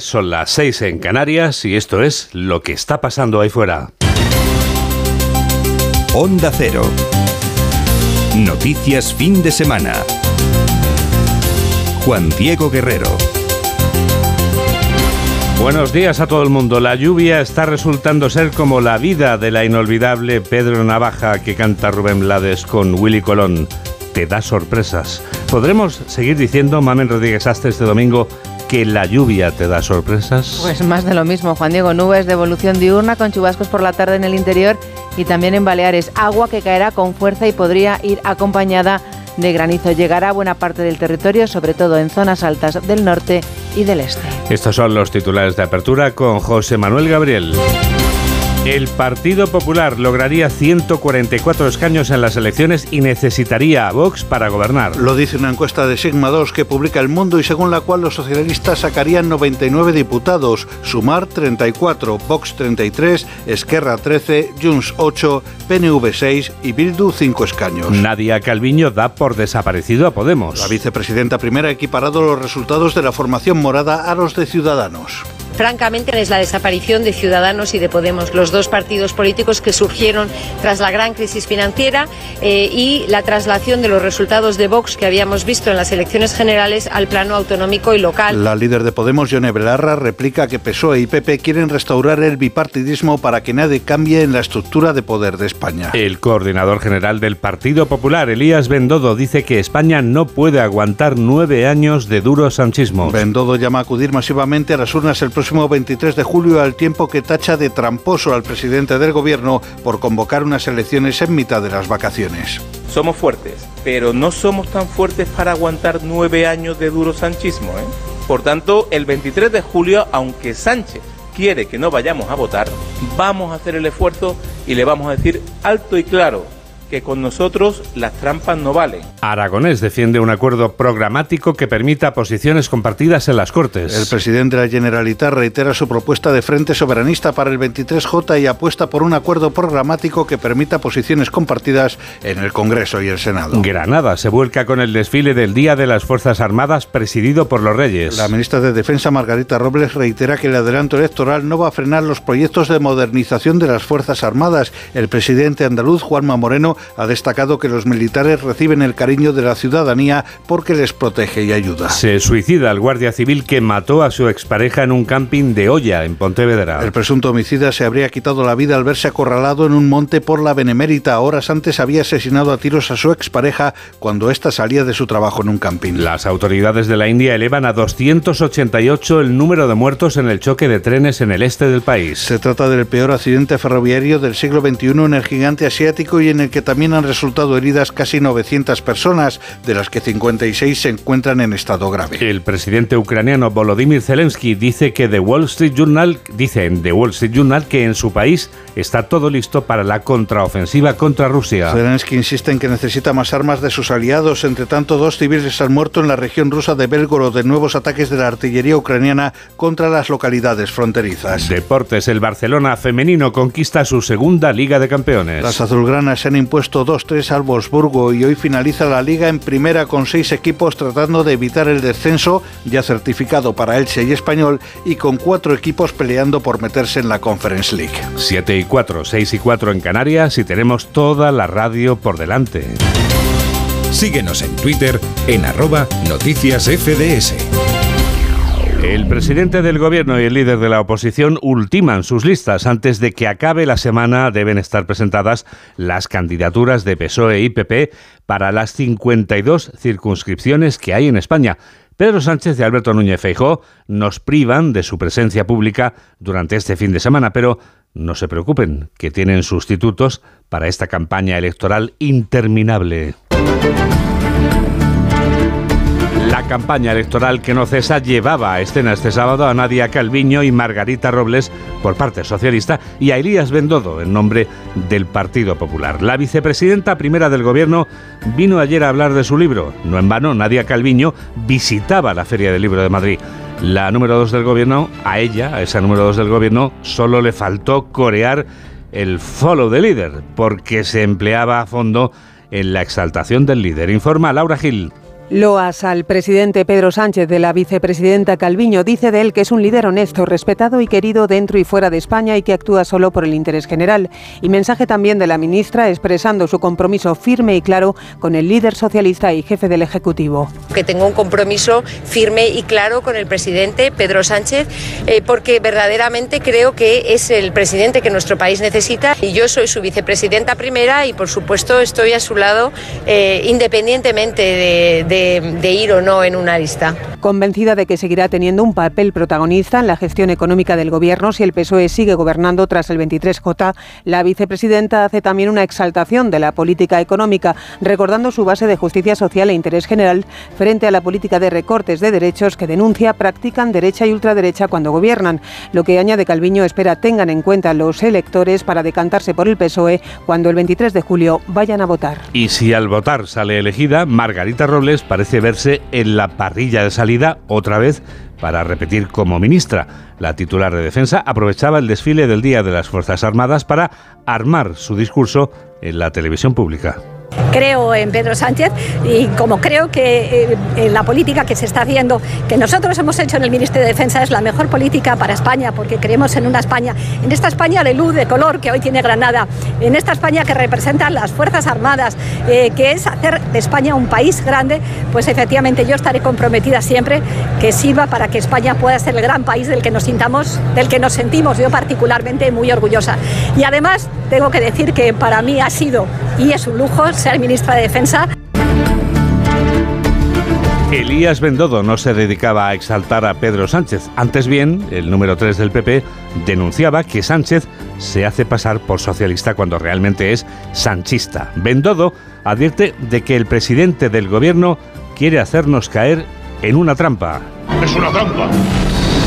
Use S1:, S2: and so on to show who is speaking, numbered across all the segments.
S1: Son las 6 en Canarias y esto es lo que está pasando ahí fuera.
S2: Onda Cero. Noticias fin de semana. Juan Diego Guerrero.
S1: Buenos días a todo el mundo. La lluvia está resultando ser como la vida de la inolvidable Pedro Navaja que canta Rubén Blades con Willy Colón. Te da sorpresas. ¿Podremos seguir diciendo, Mamen Rodríguez hasta este domingo, que la lluvia te da sorpresas?
S3: Pues más de lo mismo, Juan Diego. Nubes de evolución diurna con chubascos por la tarde en el interior y también en Baleares. Agua que caerá con fuerza y podría ir acompañada de granizo. Llegará a buena parte del territorio, sobre todo en zonas altas del norte y del este.
S1: Estos son los titulares de apertura con José Manuel Gabriel. El Partido Popular lograría 144 escaños en las elecciones y necesitaría a Vox para gobernar.
S4: Lo dice una encuesta de Sigma 2 que publica El Mundo y según la cual los socialistas sacarían 99 diputados, Sumar 34, Vox 33, Esquerra 13, Junts 8, PNV 6 y Bildu 5 escaños.
S1: Nadia Calviño da por desaparecido a Podemos.
S4: La vicepresidenta primera ha equiparado los resultados de la formación morada a los de Ciudadanos
S5: francamente es la desaparición de Ciudadanos y de Podemos, los dos partidos políticos que surgieron tras la gran crisis financiera eh, y la traslación de los resultados de Vox que habíamos visto en las elecciones generales al plano autonómico y local.
S4: La líder de Podemos, Yone Belarra, replica que PSOE y PP quieren restaurar el bipartidismo para que nadie cambie en la estructura de poder de España.
S1: El coordinador general del Partido Popular, Elías Bendodo, dice que España no puede aguantar nueve años de duro sanchismo.
S4: Bendodo llama a acudir masivamente a las urnas el próximo 23 de julio al tiempo que tacha de tramposo al presidente del gobierno por convocar unas elecciones en mitad de las vacaciones.
S6: Somos fuertes, pero no somos tan fuertes para aguantar nueve años de duro sanchismo. ¿eh? Por tanto, el 23 de julio, aunque Sánchez quiere que no vayamos a votar, vamos a hacer el esfuerzo y le vamos a decir alto y claro que con nosotros las trampas no valen.
S1: Aragonés defiende un acuerdo programático que permita posiciones compartidas en las Cortes.
S4: El presidente de la Generalitat reitera su propuesta de Frente Soberanista para el 23J y apuesta por un acuerdo programático que permita posiciones compartidas en el Congreso y el Senado.
S1: Granada se vuelca con el desfile del Día de las Fuerzas Armadas presidido por los Reyes.
S4: La ministra de Defensa Margarita Robles reitera que el adelanto electoral no va a frenar los proyectos de modernización de las Fuerzas Armadas. El presidente andaluz Juanma Moreno ha destacado que los militares reciben el cariño de la ciudadanía porque les protege y ayuda.
S1: Se suicida el guardia civil que mató a su expareja en un camping de Olla, en Pontevedra.
S4: El presunto homicida se habría quitado la vida al verse acorralado en un monte por la Benemérita. Horas antes había asesinado a tiros a su expareja cuando ésta salía de su trabajo en un camping.
S1: Las autoridades de la India elevan a 288 el número de muertos en el choque de trenes en el este del país.
S4: Se trata del peor accidente ferroviario del siglo XXI en el gigante asiático y en el que también han resultado heridas casi 900 personas, de las que 56 se encuentran en estado grave.
S1: El presidente ucraniano Volodymyr Zelensky dice que The Wall Street Journal dice en The Wall Street Journal que en su país está todo listo para la contraofensiva contra Rusia.
S4: Zelensky insiste en que necesita más armas de sus aliados. Entre tanto, dos civiles han muerto en la región rusa de Belgorod de nuevos ataques de la artillería ucraniana contra las localidades fronterizas.
S1: Deportes: el Barcelona femenino conquista su segunda Liga de Campeones.
S4: Las azulgranas se han impuesto puesto 2-3 al Wolfsburgo y hoy finaliza la liga en primera con seis equipos tratando de evitar el descenso, ya certificado para Elche y Español, y con cuatro equipos peleando por meterse en la Conference League.
S1: 7 y 4, 6 y 4 en Canarias y tenemos toda la radio por delante.
S2: Síguenos en Twitter en arroba noticias FDS.
S1: El presidente del gobierno y el líder de la oposición ultiman sus listas. Antes de que acabe la semana deben estar presentadas las candidaturas de PSOE y PP para las 52 circunscripciones que hay en España. Pedro Sánchez y Alberto Núñez Feijó nos privan de su presencia pública durante este fin de semana, pero no se preocupen, que tienen sustitutos para esta campaña electoral interminable. La campaña electoral que no cesa llevaba a escena este sábado a Nadia Calviño y Margarita Robles por parte socialista y a Elías Bendodo en nombre del Partido Popular. La vicepresidenta primera del gobierno vino ayer a hablar de su libro. No en vano, Nadia Calviño visitaba la Feria del Libro de Madrid. La número dos del gobierno, a ella, a esa número dos del gobierno, solo le faltó corear el follow the líder, porque se empleaba a fondo en la exaltación del líder. Informa Laura Gil.
S7: Loas al presidente Pedro Sánchez de la vicepresidenta Calviño dice de él que es un líder honesto, respetado y querido dentro y fuera de España y que actúa solo por el interés general. Y mensaje también de la ministra expresando su compromiso firme y claro con el líder socialista y jefe del Ejecutivo.
S5: Que tengo un compromiso firme y claro con el presidente Pedro Sánchez eh, porque verdaderamente creo que es el presidente que nuestro país necesita y yo soy su vicepresidenta primera y por supuesto estoy a su lado eh, independientemente de de, ir o no en una lista.
S7: Convencida de que seguirá teniendo un papel protagonista en la gestión económica del Gobierno si el PSOE sigue gobernando tras el 23J, la vicepresidenta hace también una exaltación de la política económica, recordando su base de justicia social e interés general frente a la política de recortes de derechos que denuncia practican derecha y ultraderecha cuando gobiernan, lo que añade Calviño espera tengan en cuenta los electores para decantarse por el PSOE cuando el 23 de julio vayan a votar.
S1: Y si al votar sale elegida, Margarita Robles parece verse en la parrilla de salida otra vez para repetir como ministra. La titular de defensa aprovechaba el desfile del Día de las Fuerzas Armadas para armar su discurso en la televisión pública
S8: creo en Pedro Sánchez y como creo que eh, la política que se está haciendo, que nosotros hemos hecho en el Ministerio de Defensa, es la mejor política para España, porque creemos en una España, en esta España de luz, de color que hoy tiene Granada, en esta España que representa las Fuerzas Armadas, eh, que es hacer de España un país grande, pues efectivamente yo estaré comprometida siempre que sirva para que España pueda ser el gran país del que nos sintamos, del que nos sentimos yo particularmente muy orgullosa. Y además tengo que decir que para mí ha sido y es un lujo ser ministra de Defensa.
S1: Elías Bendodo no se dedicaba a exaltar a Pedro Sánchez. Antes bien, el número 3 del PP denunciaba que Sánchez se hace pasar por socialista cuando realmente es sanchista. Bendodo advierte de que el presidente del gobierno quiere hacernos caer en una trampa.
S9: Es una trampa.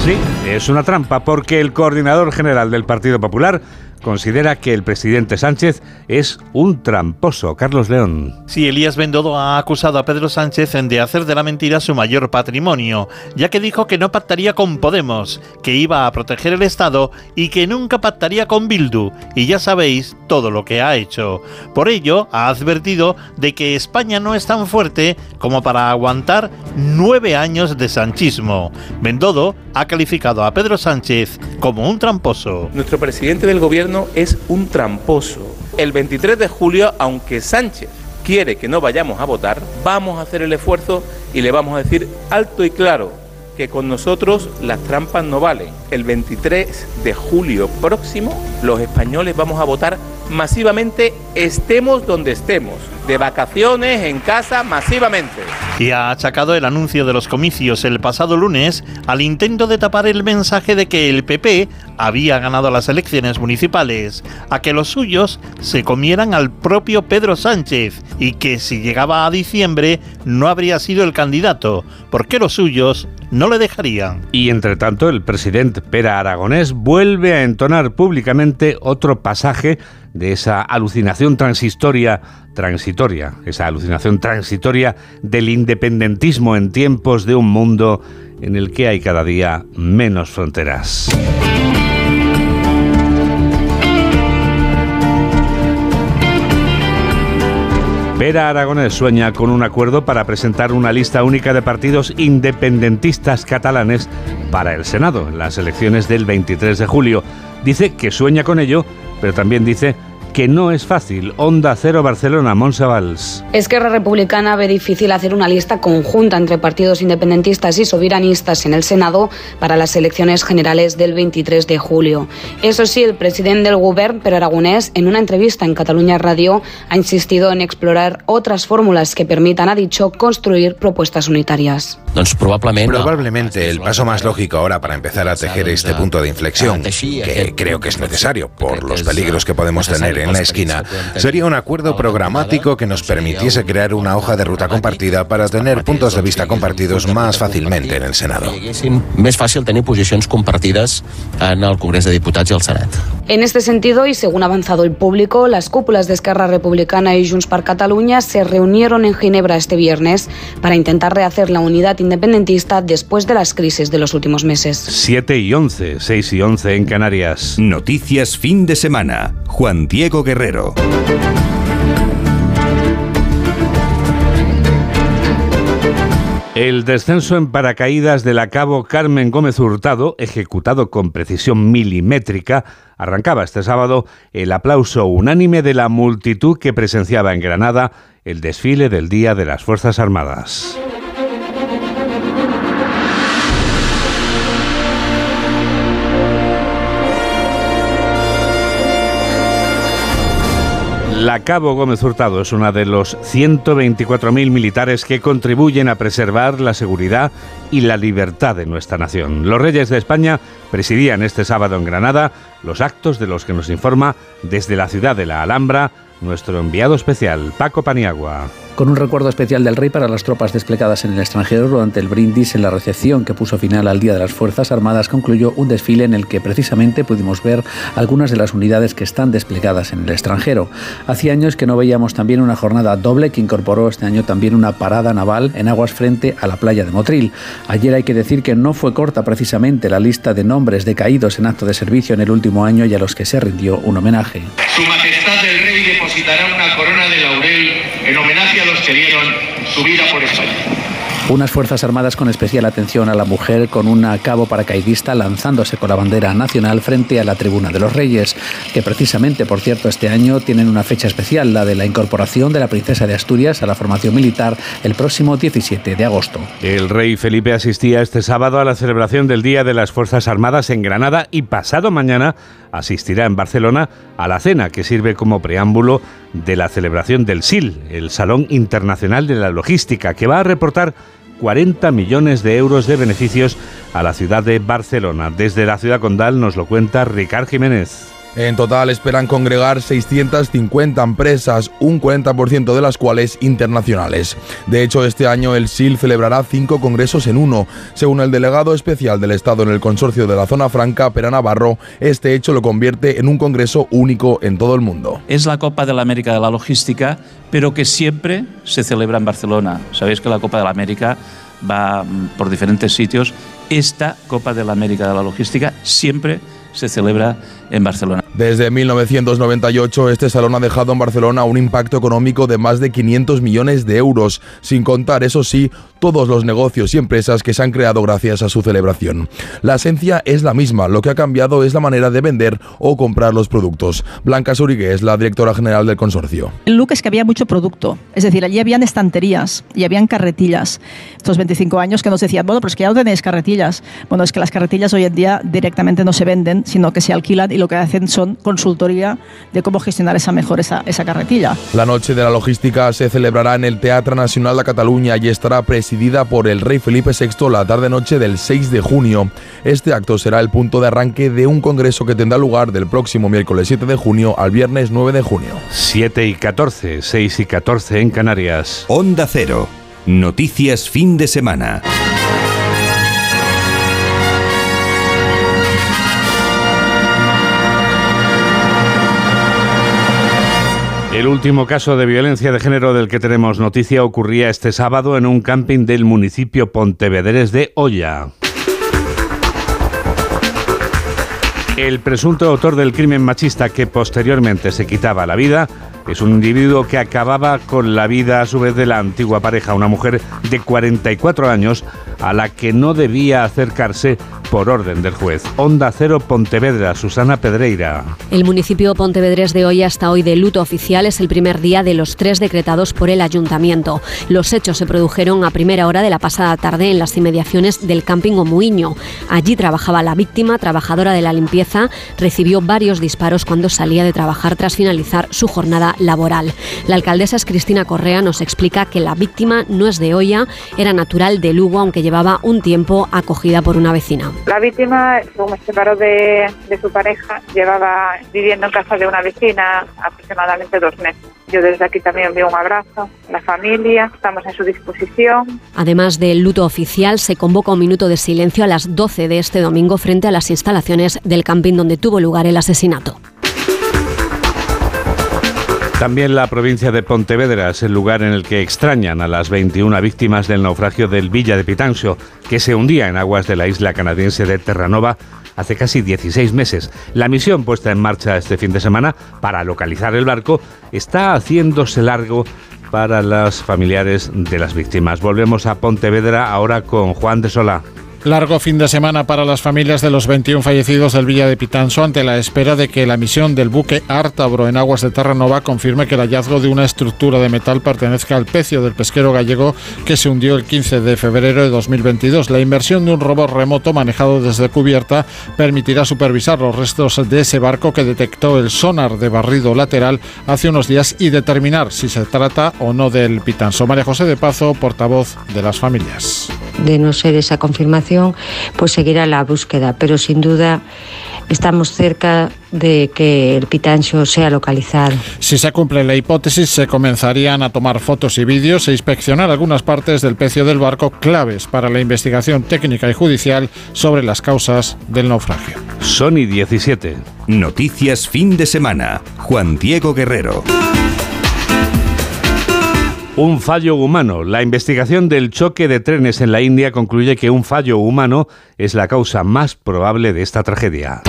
S1: Sí, es una trampa porque el coordinador general del Partido Popular considera que el presidente Sánchez es un tramposo. Carlos León.
S10: Sí, Elías Bendodo ha acusado a Pedro Sánchez de hacer de la mentira su mayor patrimonio, ya que dijo que no pactaría con Podemos, que iba a proteger el Estado y que nunca pactaría con Bildu. Y ya sabéis todo lo que ha hecho. Por ello, ha advertido de que España no es tan fuerte como para aguantar nueve años de sanchismo. Bendodo ha calificado a Pedro Sánchez como un tramposo.
S6: Nuestro presidente del gobierno es un tramposo. El 23 de julio, aunque Sánchez quiere que no vayamos a votar, vamos a hacer el esfuerzo y le vamos a decir alto y claro que con nosotros las trampas no valen. El 23 de julio próximo los españoles vamos a votar masivamente estemos donde estemos, de vacaciones, en casa, masivamente.
S10: Y ha achacado el anuncio de los comicios el pasado lunes al intento de tapar el mensaje de que el PP había ganado las elecciones municipales, a que los suyos se comieran al propio Pedro Sánchez y que si llegaba a diciembre no habría sido el candidato, porque los suyos no le dejarían.
S1: Y entre tanto, el presidente Pera Aragonés vuelve a entonar públicamente otro pasaje de esa alucinación transitoria, transitoria, esa alucinación transitoria del independentismo en tiempos de un mundo en el que hay cada día menos fronteras. Vera Aragonés sueña con un acuerdo para presentar una lista única de partidos independentistas catalanes para el Senado en las elecciones del 23 de julio. Dice que sueña con ello, pero también dice que no es fácil. Onda Cero Barcelona, Monsavals.
S11: Esquerra Republicana ve difícil hacer una lista conjunta entre partidos independentistas y soberanistas en el Senado para las elecciones generales del 23 de julio. Eso sí, el presidente del Gobierno, Per Aragonés, en una entrevista en Cataluña Radio, ha insistido en explorar otras fórmulas que permitan, ha dicho, construir propuestas unitarias.
S12: Probablemente el paso más lógico ahora para empezar a tejer este punto de inflexión, que creo que es necesario por los peligros que podemos tener en la esquina, sería un acuerdo programático que nos permitiese crear una hoja de ruta compartida para tener puntos de vista compartidos más fácilmente en el Senado.
S13: Más fácil tener posiciones compartidas en el Congreso de Diputados y el Senado.
S11: En este sentido, y según ha avanzado el público, las cúpulas de Esquerra Republicana y Junts per Catalunya se reunieron en Ginebra este viernes para intentar rehacer la unidad independentista después de las crisis de los últimos meses.
S1: 7 y 11, 6 y 11 en Canarias.
S2: Noticias fin de semana. Juan Diego Guerrero.
S1: El descenso en paracaídas del acabo Carmen Gómez Hurtado, ejecutado con precisión milimétrica, arrancaba este sábado el aplauso unánime de la multitud que presenciaba en Granada el desfile del Día de las Fuerzas Armadas. La Cabo Gómez Hurtado es una de los 124.000 militares que contribuyen a preservar la seguridad y la libertad de nuestra nación. Los Reyes de España presidían este sábado en Granada los actos de los que nos informa desde la ciudad de la Alhambra nuestro enviado especial, Paco Paniagua
S9: con un recuerdo especial del rey para las tropas desplegadas en el extranjero durante el brindis en la recepción que puso final al Día de las Fuerzas Armadas, concluyó un desfile en el que precisamente pudimos ver algunas de las unidades que están desplegadas en el extranjero. Hacía años que no veíamos también una jornada doble que incorporó este año también una parada naval en aguas frente a la playa de Motril. Ayer hay que decir que no fue corta precisamente la lista de nombres de caídos en acto de servicio en el último año y a los que se rindió un homenaje.
S14: Su Majestad el Rey depositará una en homenaje a los que dieron su vida por España.
S9: Unas Fuerzas Armadas con especial atención a la mujer con un cabo paracaidista lanzándose con la bandera nacional frente a la Tribuna de los Reyes, que precisamente, por cierto, este año tienen una fecha especial, la de la incorporación de la princesa de Asturias a la formación militar el próximo 17 de agosto.
S1: El rey Felipe asistía este sábado a la celebración del Día de las Fuerzas Armadas en Granada y pasado mañana asistirá en Barcelona a la cena que sirve como preámbulo de la celebración del SIL, el Salón Internacional de la Logística, que va a reportar 40 millones de euros de beneficios a la ciudad de Barcelona. Desde la ciudad condal nos lo cuenta Ricard Jiménez.
S15: En total esperan congregar 650 empresas, un 40% de las cuales internacionales. De hecho, este año el SIL celebrará cinco congresos en uno. Según el delegado especial del Estado en el consorcio de la zona franca, Pera Navarro, este hecho lo convierte en un congreso único en todo el mundo.
S16: Es la Copa de la América de la Logística, pero que siempre se celebra en Barcelona. Sabéis que la Copa de la América va mm, por diferentes sitios. Esta Copa de la América de la Logística siempre se celebra en Barcelona.
S15: Desde 1998 este salón ha dejado en Barcelona un impacto económico de más de 500 millones de euros, sin contar, eso sí, todos los negocios y empresas que se han creado gracias a su celebración. La esencia es la misma, lo que ha cambiado es la manera de vender o comprar los productos. Blanca Surigue es la directora general del consorcio.
S17: El look es que había mucho producto, es decir, allí habían estanterías y habían carretillas. Estos 25 años que nos decían, bueno, pero es que ya no tenéis carretillas. Bueno, es que las carretillas hoy en día directamente no se venden, sino que se alquilan y lo que hacen son consultoría de cómo gestionar esa mejor esa, esa carretilla.
S15: La noche de la logística se celebrará en el Teatro Nacional de Cataluña y estará presidida por el rey Felipe VI la tarde-noche del 6 de junio. Este acto será el punto de arranque de un congreso que tendrá lugar del próximo miércoles 7 de junio al viernes 9 de junio.
S1: 7 y 14, 6 y 14 en Canarias.
S2: Onda Cero. Noticias fin de semana.
S1: El último caso de violencia de género del que tenemos noticia ocurría este sábado en un camping del municipio Pontevedres de Olla. El presunto autor del crimen machista que posteriormente se quitaba la vida es un individuo que acababa con la vida a su vez de la antigua pareja, una mujer de 44 años a la que no debía acercarse por orden del juez. Onda Cero Pontevedra, Susana Pedreira.
S18: El municipio pontevedrés de hoy hasta hoy de luto oficial es el primer día de los tres decretados por el ayuntamiento. Los hechos se produjeron a primera hora de la pasada tarde en las inmediaciones del camping Omuiño. Allí trabajaba la víctima, trabajadora de la limpieza, recibió varios disparos cuando salía de trabajar tras finalizar su jornada laboral. La alcaldesa es Cristina Correa nos explica que la víctima no es de Olla, era natural de Lugo, aunque llevaba un tiempo acogida por una vecina.
S19: La víctima, como se separó de, de su pareja, llevaba viviendo en casa de una vecina aproximadamente dos meses. Yo desde aquí también envío un abrazo a la familia, estamos en su disposición.
S18: Además del luto oficial, se convoca un minuto de silencio a las 12 de este domingo frente a las instalaciones del camping donde tuvo lugar el asesinato.
S1: También la provincia de Pontevedra es el lugar en el que extrañan a las 21 víctimas del naufragio del Villa de Pitancio, que se hundía en aguas de la isla canadiense de Terranova hace casi 16 meses. La misión puesta en marcha este fin de semana para localizar el barco está haciéndose largo para los familiares de las víctimas. Volvemos a Pontevedra ahora con Juan de Solá.
S20: Largo fin de semana para las familias de los 21 fallecidos del Villa de Pitanso ante la espera de que la misión del buque Artabro en aguas de Terranova confirme que el hallazgo de una estructura de metal pertenezca al pecio del pesquero gallego que se hundió el 15 de febrero de 2022. La inversión de un robot remoto manejado desde cubierta permitirá supervisar los restos de ese barco que detectó el sonar de barrido lateral hace unos días y determinar si se trata o no del Pitanso. María José de Pazo, portavoz de las familias.
S21: De no ser esa confirmación, pues seguirá la búsqueda, pero sin duda estamos cerca de que el Pitancho sea localizado.
S20: Si se cumple la hipótesis, se comenzarían a tomar fotos y vídeos e inspeccionar algunas partes del pecio del barco claves para la investigación técnica y judicial sobre las causas del naufragio.
S1: Sony 17.
S2: Noticias fin de semana. Juan Diego Guerrero.
S1: Un fallo humano. La investigación del choque de trenes en la India concluye que un fallo humano es la causa más probable de esta tragedia.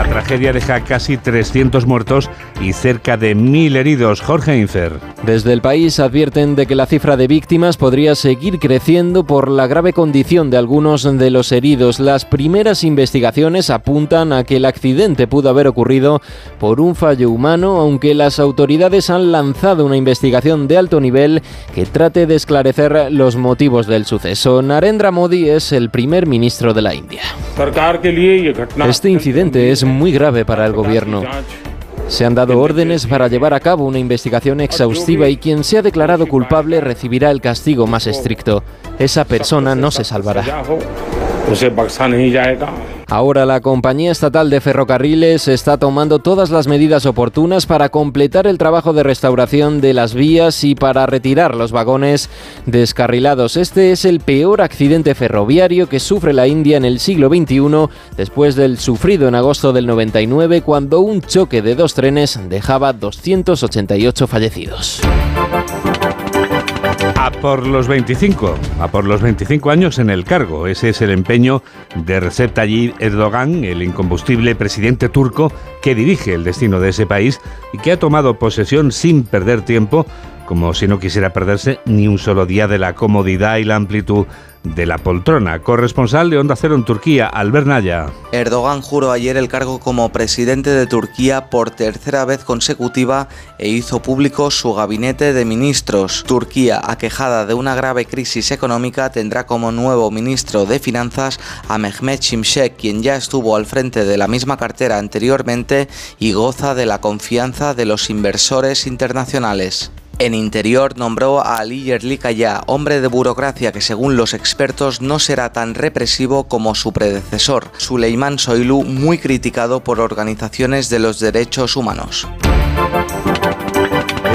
S1: La tragedia deja casi 300 muertos y cerca de 1.000 heridos. Jorge Infer.
S22: Desde el país advierten de que la cifra de víctimas podría seguir creciendo por la grave condición de algunos de los heridos. Las primeras investigaciones apuntan a que el accidente pudo haber ocurrido por un fallo humano, aunque las autoridades han lanzado una investigación de alto nivel que trate de esclarecer los motivos del suceso. Narendra Modi es el primer ministro de la India. Este incidente es muy grave para el gobierno. Se han dado órdenes para llevar a cabo una investigación exhaustiva y quien sea declarado culpable recibirá el castigo más estricto. Esa persona no se salvará. Ahora la compañía estatal de ferrocarriles está tomando todas las medidas oportunas para completar el trabajo de restauración de las vías y para retirar los vagones descarrilados. Este es el peor accidente ferroviario que sufre la India en el siglo XXI después del sufrido en agosto del 99 cuando un choque de dos trenes dejaba 288 fallecidos.
S1: A por los 25, a por los 25 años en el cargo. Ese es el empeño de Recep Tayyip Erdogan, el incombustible presidente turco que dirige el destino de ese país y que ha tomado posesión sin perder tiempo, como si no quisiera perderse ni un solo día de la comodidad y la amplitud de la poltrona. Corresponsal de Onda Cero en Turquía, Albert Naya.
S23: Erdogan juró ayer el cargo como presidente de Turquía por tercera vez consecutiva e hizo público su gabinete de ministros. Turquía, aquejada de una grave crisis económica, tendrá como nuevo ministro de Finanzas a Mehmet Şimşek, quien ya estuvo al frente de la misma cartera anteriormente y goza de la confianza de los inversores internacionales. En Interior nombró a Ali Yerlikaya, hombre de burocracia que según los expertos no será tan represivo como su predecesor, Suleiman Soylu, muy criticado por organizaciones de los derechos humanos.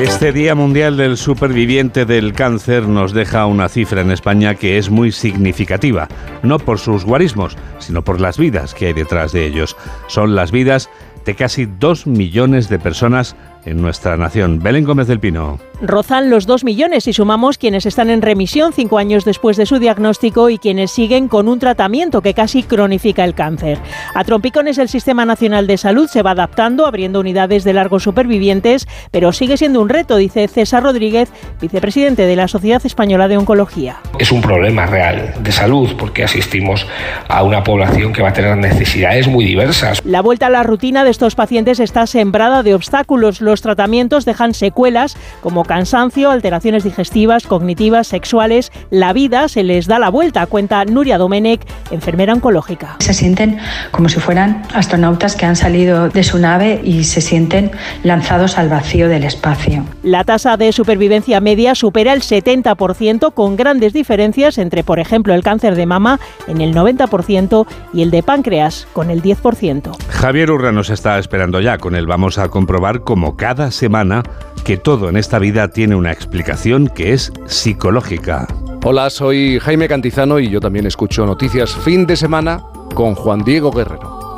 S1: Este Día Mundial del Superviviente del Cáncer nos deja una cifra en España que es muy significativa, no por sus guarismos, sino por las vidas que hay detrás de ellos. Son las vidas de casi dos millones de personas en nuestra nación. Belén Gómez del Pino.
S24: Rozan los dos millones y sumamos quienes están en remisión cinco años después de su diagnóstico y quienes siguen con un tratamiento que casi cronifica el cáncer. A trompicones el Sistema Nacional de Salud se va adaptando, abriendo unidades de largos supervivientes, pero sigue siendo un reto, dice César Rodríguez, vicepresidente de la Sociedad Española de Oncología.
S25: Es un problema real de salud porque asistimos a una población que va a tener necesidades muy diversas.
S24: La vuelta a la rutina de estos pacientes está sembrada de obstáculos. Los tratamientos dejan secuelas como cansancio, alteraciones digestivas, cognitivas, sexuales. La vida se les da la vuelta, cuenta Nuria Domenech, enfermera oncológica.
S26: Se sienten como si fueran astronautas que han salido de su nave y se sienten lanzados al vacío del espacio.
S24: La tasa de supervivencia media supera el 70% con grandes diferencias entre, por ejemplo, el cáncer de mama en el 90% y el de páncreas con el 10%.
S1: Javier Urra nos está esperando ya. Con él vamos a comprobar como cada semana que todo en esta vida tiene una explicación que es psicológica.
S27: Hola, soy Jaime Cantizano y yo también escucho noticias fin de semana con Juan Diego Guerrero.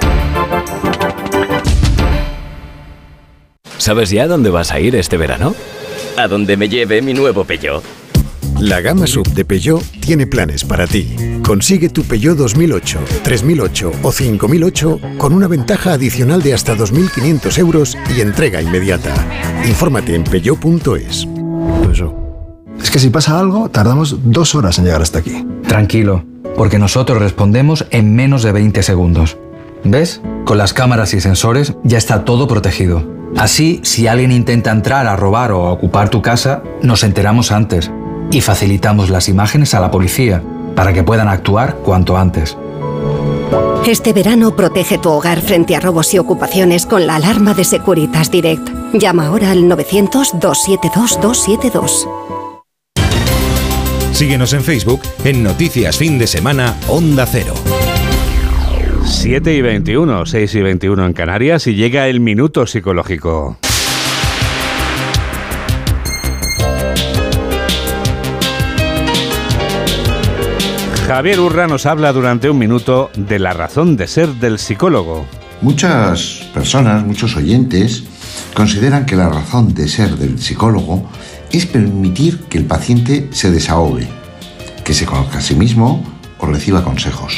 S28: ¿Sabes ya dónde vas a ir este verano?
S29: A donde me lleve mi nuevo Peugeot.
S12: La gama sub de Peugeot tiene planes para ti. Consigue tu Peugeot 2008, 3008 o 5008 con una ventaja adicional de hasta 2.500 euros y entrega inmediata. Infórmate en peugeot.es.
S30: Es que si pasa algo, tardamos dos horas en llegar hasta aquí.
S31: Tranquilo, porque nosotros respondemos en menos de 20 segundos. ¿Ves? Con las cámaras y sensores ya está todo protegido. Así, si alguien intenta entrar a robar o a ocupar tu casa, nos enteramos antes y facilitamos las imágenes a la policía para que puedan actuar cuanto antes.
S32: Este verano protege tu hogar frente a robos y ocupaciones con la alarma de Securitas Direct. Llama ahora al 900-272-272.
S2: Síguenos en Facebook en Noticias Fin de Semana Onda Cero.
S1: 7 y 21, 6 y 21 en Canarias y llega el minuto psicológico. Javier Urra nos habla durante un minuto de la razón de ser del psicólogo.
S33: Muchas personas, muchos oyentes, consideran que la razón de ser del psicólogo es permitir que el paciente se desahogue, que se conozca a sí mismo o reciba consejos.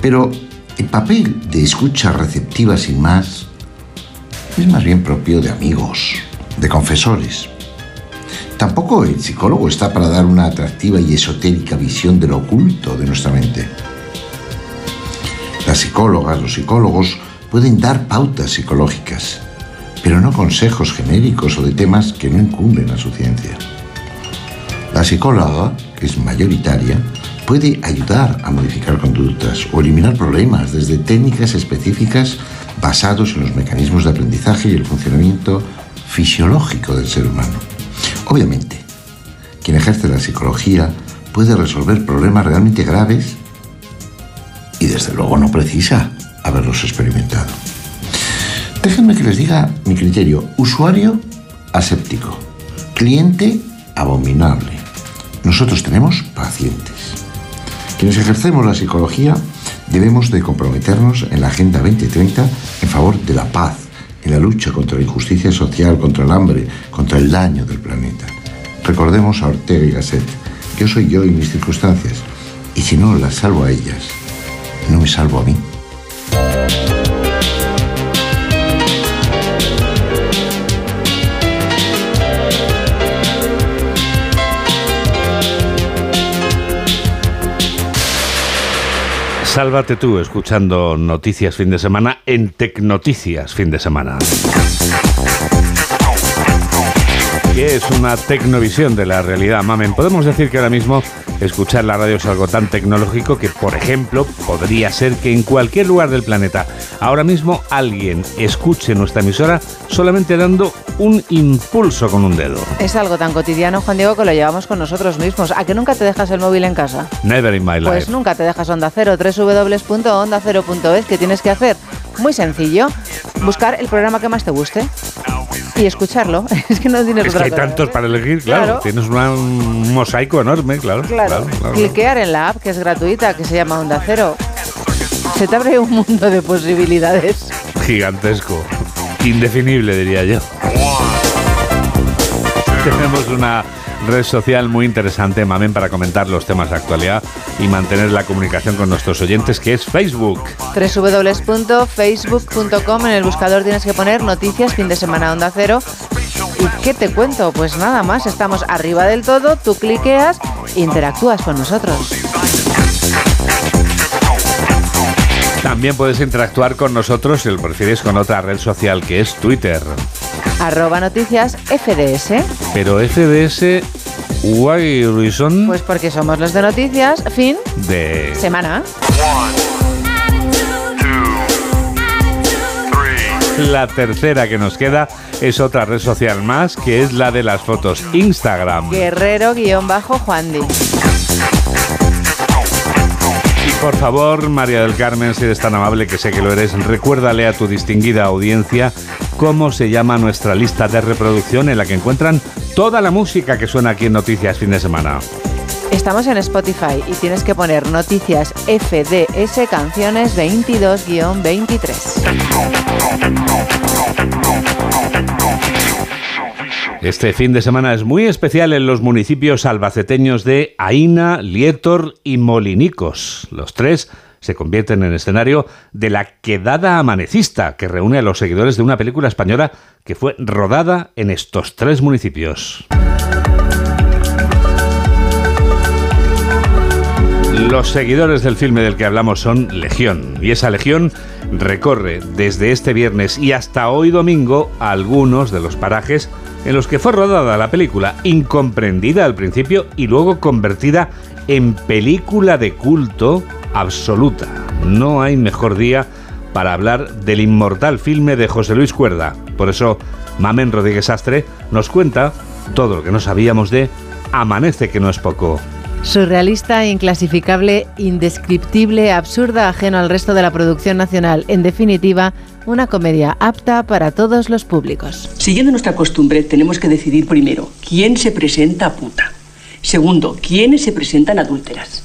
S33: Pero el papel de escucha receptiva sin más es más bien propio de amigos, de confesores. Tampoco el psicólogo está para dar una atractiva y esotérica visión de lo oculto de nuestra mente. Las psicólogas, los psicólogos pueden dar pautas psicológicas, pero no consejos genéricos o de temas que no incumben a su ciencia. La psicóloga, que es mayoritaria, puede ayudar a modificar conductas o eliminar problemas desde técnicas específicas basados en los mecanismos de aprendizaje y el funcionamiento fisiológico del ser humano. Obviamente, quien ejerce la psicología puede resolver problemas realmente graves y desde luego no precisa haberlos experimentado. Déjenme que les diga mi criterio. Usuario aséptico. Cliente abominable. Nosotros tenemos pacientes. Quienes ejercemos la psicología debemos de comprometernos en la Agenda 2030 en favor de la paz, en la lucha contra la injusticia social, contra el hambre, contra el daño del planeta. Recordemos a Ortega y Gasset. Yo soy yo y mis circunstancias. Y si no las salvo a ellas, no me salvo a mí.
S1: Sálvate tú escuchando Noticias Fin de Semana en Tecnoticias Fin de Semana. Que es una tecnovisión de la realidad, mamen. Podemos decir que ahora mismo escuchar la radio es algo tan tecnológico que, por ejemplo, podría ser que en cualquier lugar del planeta ahora mismo alguien escuche nuestra emisora solamente dando un impulso con un dedo.
S34: Es algo tan cotidiano, Juan Diego, que lo llevamos con nosotros mismos. ¿A que nunca te dejas el móvil en casa?
S1: Never in my life.
S34: Pues nunca te dejas Onda Cero, www.ondacero.es. ¿Qué tienes que hacer? Muy sencillo, buscar el programa que más te guste y escucharlo. es que no tienes
S1: Es que hay
S34: cosa.
S1: tantos para elegir, claro.
S34: Claro.
S1: Tienes una- un mosaico enorme, claro.
S34: Claro,
S1: claro.
S34: cliquear en la app que es gratuita, que se llama Onda Cero. Se te abre un mundo de posibilidades.
S1: Gigantesco. Indefinible, diría yo. Tenemos una red social muy interesante, Mamen, para comentar los temas de actualidad y mantener la comunicación con nuestros oyentes, que es Facebook.
S34: www.facebook.com en el buscador tienes que poner noticias fin de semana Onda Cero. ¿Y qué te cuento? Pues nada más, estamos arriba del todo, tú cliqueas, interactúas con nosotros.
S1: También puedes interactuar con nosotros, si lo prefieres, con otra red social que es Twitter.
S34: Arroba noticias FDS.
S1: Pero FDS, why reason
S34: Pues porque somos los de noticias, fin,
S1: de...
S34: semana.
S1: La tercera que nos queda es otra red social más, que es la de las fotos, Instagram.
S34: Guerrero-Juan Di.
S1: Y por favor, María del Carmen, si eres tan amable que sé que lo eres, recuérdale a tu distinguida audiencia cómo se llama nuestra lista de reproducción en la que encuentran toda la música que suena aquí en Noticias Fin de Semana.
S34: Estamos en Spotify y tienes que poner noticias FDS canciones 22-23.
S1: Este fin de semana es muy especial en los municipios albaceteños de Aina, Lietor y Molinicos. Los tres se convierten en escenario de la quedada amanecista que reúne a los seguidores de una película española que fue rodada en estos tres municipios. Los seguidores del filme del que hablamos son Legión, y esa Legión recorre desde este viernes y hasta hoy domingo algunos de los parajes en los que fue rodada la película, incomprendida al principio y luego convertida en película de culto absoluta. No hay mejor día para hablar del inmortal filme de José Luis Cuerda. Por eso, Mamen Rodríguez Astre nos cuenta todo lo que no sabíamos de Amanece que no es poco.
S34: Surrealista, inclasificable, indescriptible, absurda, ajeno al resto de la producción nacional. En definitiva, una comedia apta para todos los públicos.
S35: Siguiendo nuestra costumbre, tenemos que decidir primero quién se presenta a puta. Segundo, quiénes se presentan adúlteras.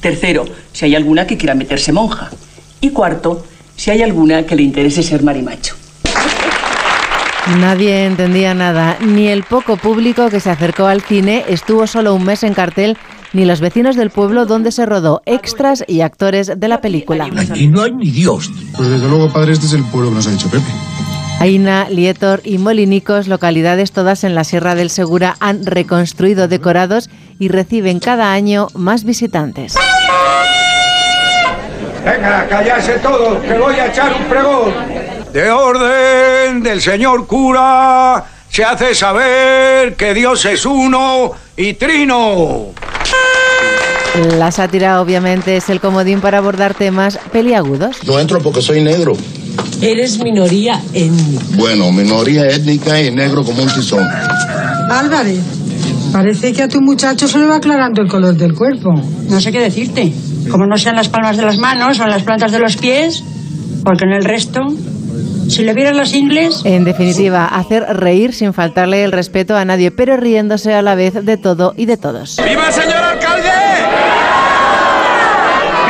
S35: Tercero, si hay alguna que quiera meterse monja. Y cuarto, si hay alguna que le interese ser marimacho.
S34: Nadie entendía nada, ni el poco público que se acercó al cine estuvo solo un mes en cartel ni los vecinos del pueblo donde se rodó extras y actores de la película.
S36: Aquí no hay ni Dios.
S37: Pues desde luego, padre, este es el pueblo que nos ha dicho Pepe.
S34: Aina, Lietor y Molinicos, localidades todas en la Sierra del Segura, han reconstruido decorados y reciben cada año más visitantes.
S36: Venga, callarse todos, que voy a echar un pregón. De orden del señor cura, se hace saber que Dios es uno y trino.
S34: La sátira obviamente es el comodín para abordar temas peliagudos.
S36: No entro porque soy negro.
S35: Eres minoría étnica.
S36: Bueno, minoría étnica y negro como un tizón.
S38: Álvarez, parece que a tu muchacho se le va aclarando el color del cuerpo.
S35: No sé qué decirte. Como no sean las palmas de las manos o las plantas de los pies, porque en el resto, si le vieran las ingles...
S34: En definitiva, hacer reír sin faltarle el respeto a nadie, pero riéndose a la vez de todo y de todos.
S36: ¡Viva señor alcalde!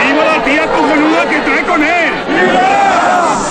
S36: ¡Viva la tía cojonuda que trae con él!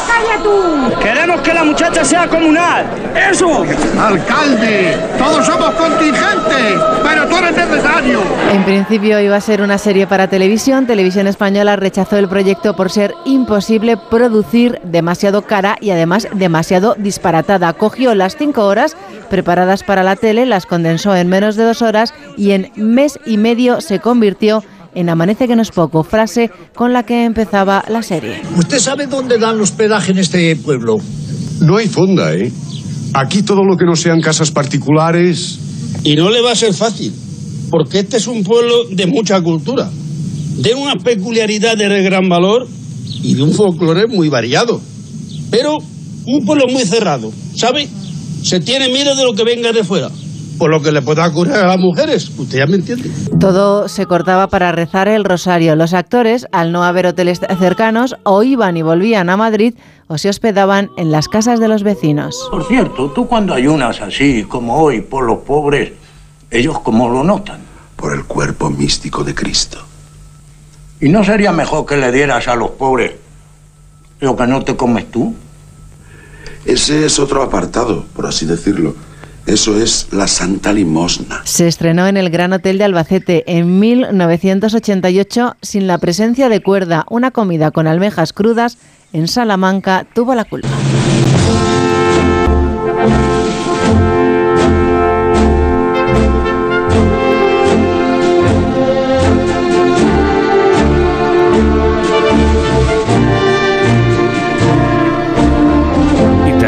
S38: ¡Calla tú!
S36: ¡Queremos que la muchacha sea comunal! ¡Eso!
S37: ¡Alcalde! ¡Todos somos contingentes! ¡Pero tú eres necesario!
S34: En principio iba a ser una serie para televisión. Televisión Española rechazó el proyecto por ser imposible producir, demasiado cara y además demasiado disparatada. Cogió las cinco horas preparadas para la tele, las condensó en menos de dos horas y en mes y medio se convirtió en Amanece que no es poco, frase con la que empezaba la serie.
S36: ¿Usted sabe dónde dan hospedaje en este pueblo?
S37: No hay fonda, ¿eh? Aquí todo lo que no sean casas particulares.
S36: Y no le va a ser fácil, porque este es un pueblo de mucha cultura, de una peculiaridad de gran valor y de un folclore muy variado. Pero un pueblo muy cerrado, ¿sabe? Se tiene miedo de lo que venga de fuera. Por lo que le pueda ocurrir a las mujeres, usted ya me entiende.
S34: Todo se cortaba para rezar el rosario. Los actores, al no haber hoteles cercanos, o iban y volvían a Madrid o se hospedaban en las casas de los vecinos.
S36: Por cierto, tú cuando ayunas así como hoy por los pobres, ellos cómo lo notan.
S37: Por el cuerpo místico de Cristo.
S36: ¿Y no sería mejor que le dieras a los pobres lo que no te comes tú?
S37: Ese es otro apartado, por así decirlo. Eso es la Santa Limosna.
S34: Se estrenó en el Gran Hotel de Albacete en 1988 sin la presencia de cuerda. Una comida con almejas crudas en Salamanca tuvo la culpa.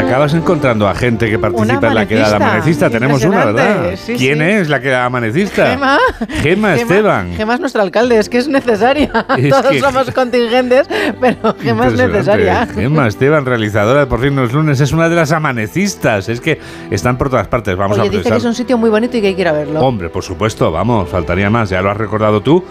S1: Acabas encontrando a gente que participa en la quedada
S34: amanecista.
S1: Tenemos una, ¿verdad?
S34: sí,
S1: ¿Quién
S34: sí.
S1: es la quedada amanecista?
S34: Gema.
S1: Gema Esteban.
S34: Gema es nuestro alcalde, es que es necesaria.
S1: Es
S34: Todos
S1: que-
S34: somos contingentes, pero Gema es necesaria.
S1: Gema Esteban, realizadora de Por fin los lunes, es una de las amanecistas. Es que están por todas partes. Vamos
S34: Oye,
S1: a
S34: dice que es un sitio muy bonito y que hay que ir a verlo.
S1: Hombre, por supuesto, vamos, faltaría más, ya lo has recordado tú.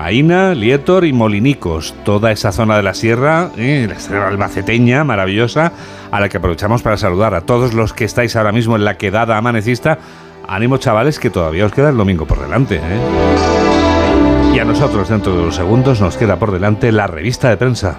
S1: Aina, Lietor y Molinicos, toda esa zona de la sierra, eh, la sierra albaceteña, maravillosa, a la que aprovechamos para saludar a todos los que estáis ahora mismo en la quedada amanecista. Ánimo, chavales, que todavía os queda el domingo por delante. ¿eh? Y a nosotros, dentro de unos segundos, nos queda por delante la revista de prensa.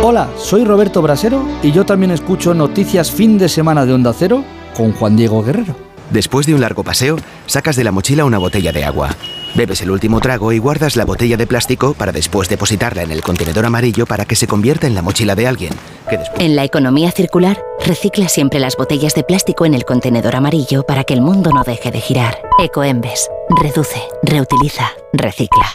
S32: Hola, soy Roberto Brasero y yo también escucho Noticias Fin de Semana de Onda Cero con Juan Diego Guerrero.
S39: Después de un largo paseo, sacas de la mochila una botella de agua. Bebes el último trago y guardas la botella de plástico para después depositarla en el contenedor amarillo para que se convierta en la mochila de alguien. Que después...
S40: En la economía circular, recicla siempre las botellas de plástico en el contenedor amarillo para que el mundo no deje de girar. Ecoembes. Reduce, reutiliza, recicla.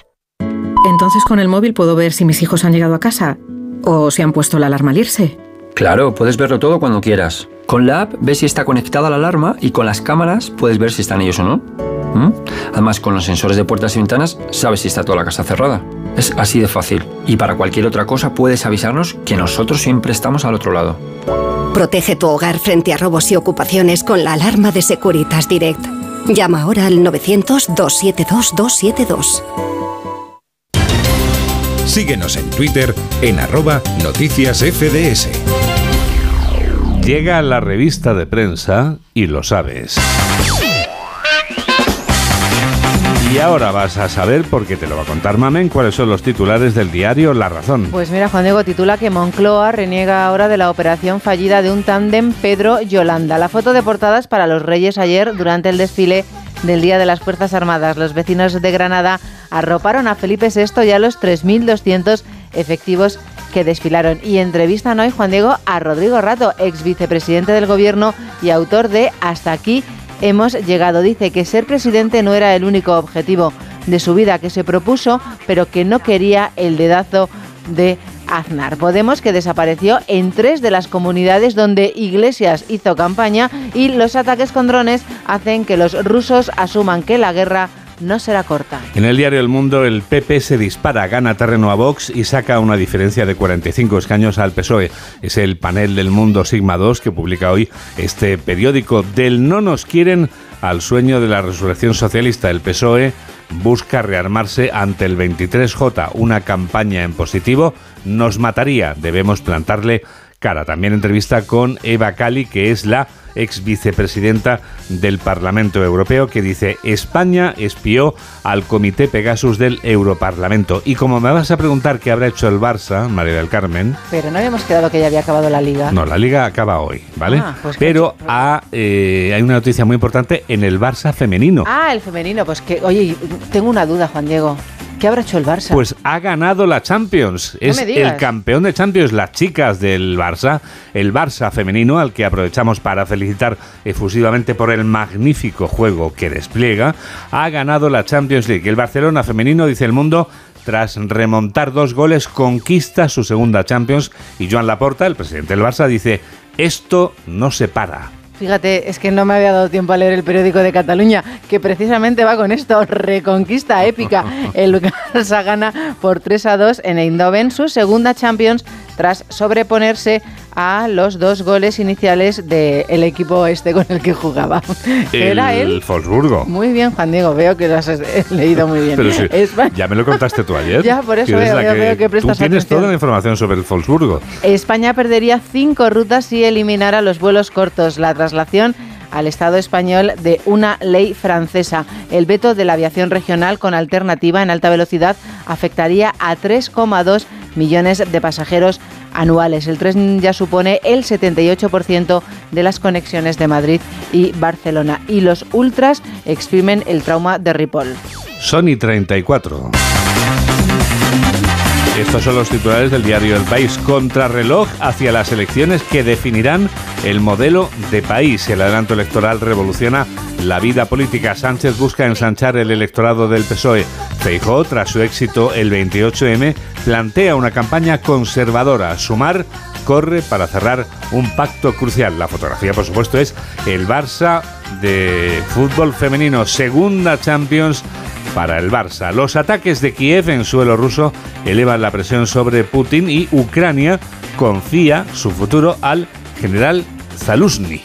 S41: Entonces con el móvil puedo ver si mis hijos han llegado a casa o si han puesto la alarma al irse.
S42: Claro, puedes verlo todo cuando quieras. Con la app ves si está conectada la alarma y con las cámaras puedes ver si están ellos o no. ¿Mm? Además, con los sensores de puertas y ventanas sabes si está toda la casa cerrada. Es así de fácil. Y para cualquier otra cosa puedes avisarnos que nosotros siempre estamos al otro lado.
S43: Protege tu hogar frente a robos y ocupaciones con la alarma de Securitas Direct. Llama ahora al 900-272-272.
S2: Síguenos en Twitter en arroba noticias FDS.
S1: Llega la revista de prensa y lo sabes. Y ahora vas a saber, porque te lo va a contar Mamen, cuáles son los titulares del diario La Razón.
S34: Pues mira, Juan Diego titula que Moncloa reniega ahora de la operación fallida de un tándem Pedro-Yolanda. La foto de portadas para los Reyes ayer durante el desfile del Día de las Fuerzas Armadas. Los vecinos de Granada arroparon a Felipe VI y a los 3.200 efectivos desfilaron. Y entrevistan hoy, Juan Diego, a Rodrigo Rato, ex vicepresidente del Gobierno y autor de Hasta aquí hemos llegado. Dice que ser presidente no era el único objetivo de su vida que se propuso, pero que no quería el dedazo de Aznar. Podemos que desapareció en tres de las comunidades donde Iglesias hizo campaña y los ataques con drones hacen que los rusos asuman que la guerra no será corta.
S1: En el diario El Mundo, el PP se dispara, gana terreno a Vox y saca una diferencia de 45 escaños al PSOE. Es el panel del Mundo Sigma 2 que publica hoy este periódico. Del no nos quieren al sueño de la resurrección socialista. El PSOE busca rearmarse ante el 23J. Una campaña en positivo nos mataría. Debemos plantarle cara. También entrevista con Eva Cali, que es la ex vicepresidenta del Parlamento Europeo, que dice España espió al Comité Pegasus del Europarlamento. Y como me vas a preguntar qué habrá hecho el Barça, María del Carmen.
S34: Pero no habíamos quedado que ya había acabado la liga.
S1: No, la liga acaba hoy, ¿vale?
S34: Ah, pues
S1: Pero ha, eh, hay una noticia muy importante en el Barça femenino.
S34: Ah, el femenino, pues que, oye, tengo una duda, Juan Diego. ¿Qué habrá hecho el Barça?
S1: Pues ha ganado la Champions.
S34: No
S1: es
S34: me digas.
S1: el campeón de Champions, las chicas del Barça, el Barça femenino, al que aprovechamos para felicitar efusivamente por el magnífico juego que despliega, ha ganado la Champions League. El Barcelona femenino, dice el mundo, tras remontar dos goles, conquista su segunda Champions y Joan Laporta, el presidente del Barça, dice, esto no se para.
S34: Fíjate, es que no me había dado tiempo a leer el periódico de Cataluña, que precisamente va con esto, reconquista épica. El Barça gana por 3 a 2 en Eindhoven su segunda Champions tras sobreponerse a los dos goles iniciales del equipo este con el que jugaba. Era
S1: el
S34: él.
S1: Wolfsburgo.
S34: Muy bien, Juan Diego, veo que lo has leído muy bien.
S1: Pero sí,
S34: Espa-
S1: ya me lo contaste tú ayer.
S34: Ya, por eso
S1: que eres
S34: veo-
S1: la
S34: veo- veo que prestas
S1: Tú tienes
S34: atención.
S1: toda la información sobre el Wolfsburgo.
S34: España perdería cinco rutas si eliminara los vuelos cortos. La traslación al Estado español de una ley francesa. El veto de la aviación regional con alternativa en alta velocidad afectaría a 3,2 millones de pasajeros anuales. El tren ya supone el 78% de las conexiones de Madrid y Barcelona. Y los ultras exprimen el trauma de Ripoll.
S1: Sony 34. Estos son los titulares del diario El País. Contrarreloj hacia las elecciones que definirán el modelo de país. El adelanto electoral revoluciona la vida política. Sánchez busca ensanchar el electorado del PSOE. Feijóo, tras su éxito el 28M, plantea una campaña conservadora. Sumar corre para cerrar un pacto crucial. La fotografía, por supuesto, es el Barça de fútbol femenino, segunda Champions para el Barça. Los ataques de Kiev en suelo ruso elevan la presión sobre Putin y Ucrania confía su futuro al general Zaluzny.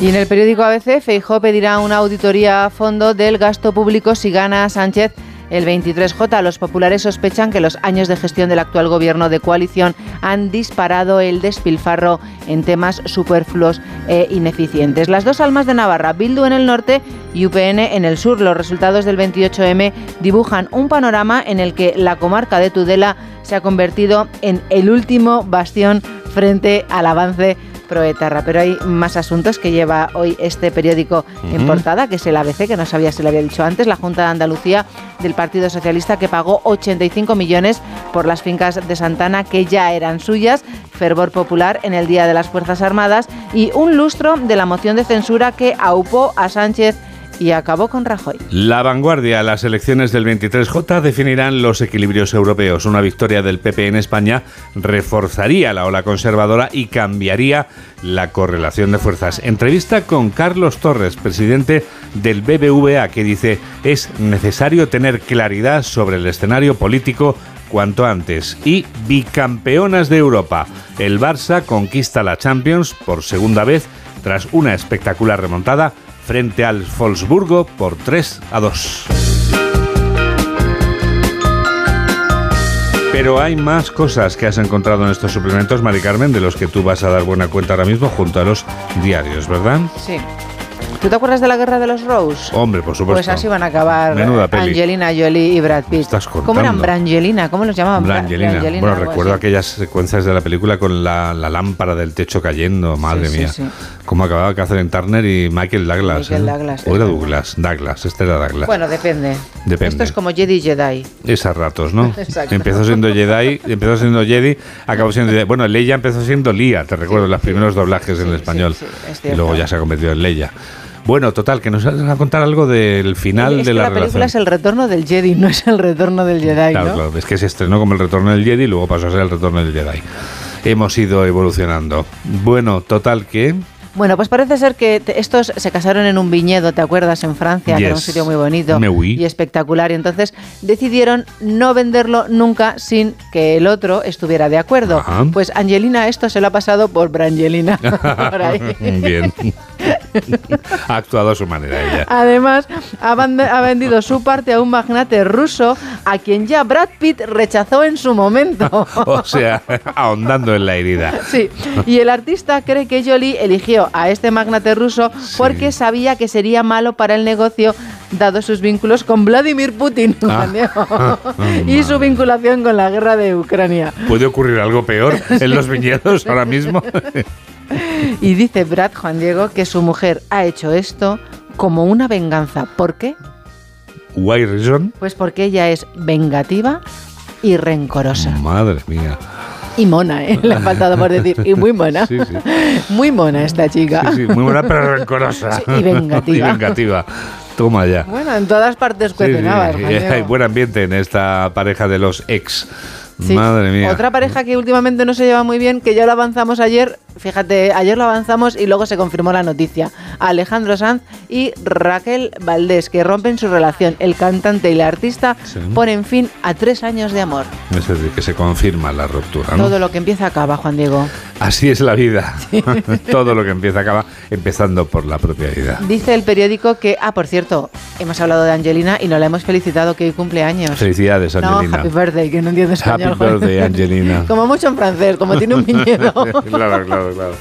S34: Y en el periódico ABC, Feijó pedirá una auditoría a fondo del gasto público si gana Sánchez el 23J. Los populares sospechan que los años de gestión del actual gobierno de coalición han disparado el despilfarro en temas superfluos e ineficientes. Las dos almas de Navarra, Bildu en el norte y UPN en el sur. Los resultados del 28M dibujan un panorama en el que la comarca de Tudela se ha convertido en el último bastión frente al avance proetarra. Pero hay más asuntos que lleva hoy este periódico en portada, que es el ABC, que no sabía si lo había dicho antes, la Junta de Andalucía del Partido Socialista que pagó 85 millones por las fincas de Santana que ya eran suyas, fervor popular en el Día de las Fuerzas Armadas y un lustro de la moción de censura que aupó a Sánchez y acabó con Rajoy.
S1: La vanguardia, las elecciones del 23J definirán los equilibrios europeos. Una victoria del PP en España reforzaría la ola conservadora y cambiaría la correlación de fuerzas. Entrevista con Carlos Torres, presidente del BBVA, que dice es necesario tener claridad sobre el escenario político cuanto antes. Y bicampeonas de Europa. El Barça conquista la Champions por segunda vez tras una espectacular remontada frente al Wolfsburgo por 3 a 2. Pero hay más cosas que has encontrado en estos suplementos, Mari Carmen, de los que tú vas a dar buena cuenta ahora mismo junto a los diarios, ¿verdad?
S34: Sí. ¿Tú te acuerdas de la guerra de los Rose?
S1: Hombre, por supuesto.
S34: Pues así van a acabar
S1: Menuda peli.
S34: Angelina Jolie y Brad Pitt.
S1: estás
S34: ¿Cómo eran? Brangelina? ¿Cómo los llamaban? Bra-
S1: Brangelina.
S34: Brangelina,
S1: Bueno, recuerdo
S34: así.
S1: aquellas secuencias de la película con la, la lámpara del techo cayendo, madre
S34: Sí, sí,
S1: mía.
S34: sí.
S1: Cómo acababa Catherine Turner y Michael Douglas.
S34: Michael
S1: ¿eh?
S34: Douglas,
S1: O era. Douglas, Douglas, este era Douglas.
S34: Bueno, depende.
S1: Depende.
S34: Esto es como Jedi Jedi.
S1: Es a ratos, ¿no?
S34: Exacto.
S1: Empezó siendo Jedi, empezó siendo Jedi, acabó siendo Jedi. Bueno, Leia empezó siendo Lía, te recuerdo, los primeros doblajes en el español.
S34: es
S1: y luego ya se ha convertido en Leia. Bueno, total, que nos vas a contar algo del final
S34: es
S1: de
S34: que
S1: la,
S34: la película
S1: relación.
S34: es el retorno del Jedi, no es el retorno del Jedi,
S1: Claro,
S34: ¿no?
S1: claro, es que se estrenó como el retorno del Jedi y luego pasó a ser el retorno del Jedi. Hemos ido evolucionando. Bueno, total que
S34: Bueno, pues parece ser que estos se casaron en un viñedo, ¿te acuerdas? En Francia, que era un
S1: Yes.
S34: sitio muy bonito y espectacular. Y entonces decidieron no venderlo nunca sin que el otro estuviera de acuerdo.
S1: Ajá.
S34: Pues Angelina esto se lo ha pasado por Brangelina. por ahí.
S1: Bien. Ha actuado a su manera ella.
S34: Además, ha, ha vendido su parte a un magnate ruso a quien ya Brad Pitt rechazó en su momento.
S1: O sea, ahondando en la herida.
S34: Sí, y el artista cree que Jolie eligió a este magnate ruso porque sabía que sería malo para el negocio dado sus vínculos con Vladimir Putin
S1: Ah.
S34: Y su vinculación con la guerra de Ucrania.
S1: ¿Puede ocurrir algo peor en los viñedos ahora mismo?
S34: Y dice Brad Juan Diego que su mujer ha hecho esto como una venganza. ¿Por qué?
S1: Why reason?
S34: Pues porque ella es vengativa y rencorosa.
S1: Madre mía.
S34: Y mona, ¿eh? Le ha faltado por decir. Y muy mona.
S1: Sí, sí.
S34: Muy mona esta chica.
S1: Sí, sí, muy buena pero rencorosa.
S34: Sí, y vengativa.
S1: Y vengativa. Toma ya.
S34: Bueno, en todas partes cuecen
S1: sí. Hay buen ambiente en esta pareja de los ex.
S34: Sí.
S1: Madre mía.
S34: Otra pareja que últimamente no se lleva muy bien, que ya lo avanzamos ayer, fíjate, ayer lo avanzamos y luego se confirmó la noticia. Alejandro Sanz y Raquel Valdés, que rompen su relación. El cantante y la artista
S1: Sí.
S34: ponen fin a tres años de amor.
S1: Es decir, que se confirma la ruptura, ¿no?
S34: Todo lo que empieza acaba, Juan Diego.
S1: Así es la vida. Todo lo que empieza acaba empezando por la propia vida.
S34: Dice el periódico que, ah, por cierto, hemos hablado de Angelina y no la hemos felicitado que hoy cumple años.
S1: Felicidades, Angelina.
S34: No, happy birthday, que no entiendo
S1: Happy
S34: español.
S1: Angelina.
S34: Como mucho en francés, como tiene un viñedo.
S1: claro, claro, claro.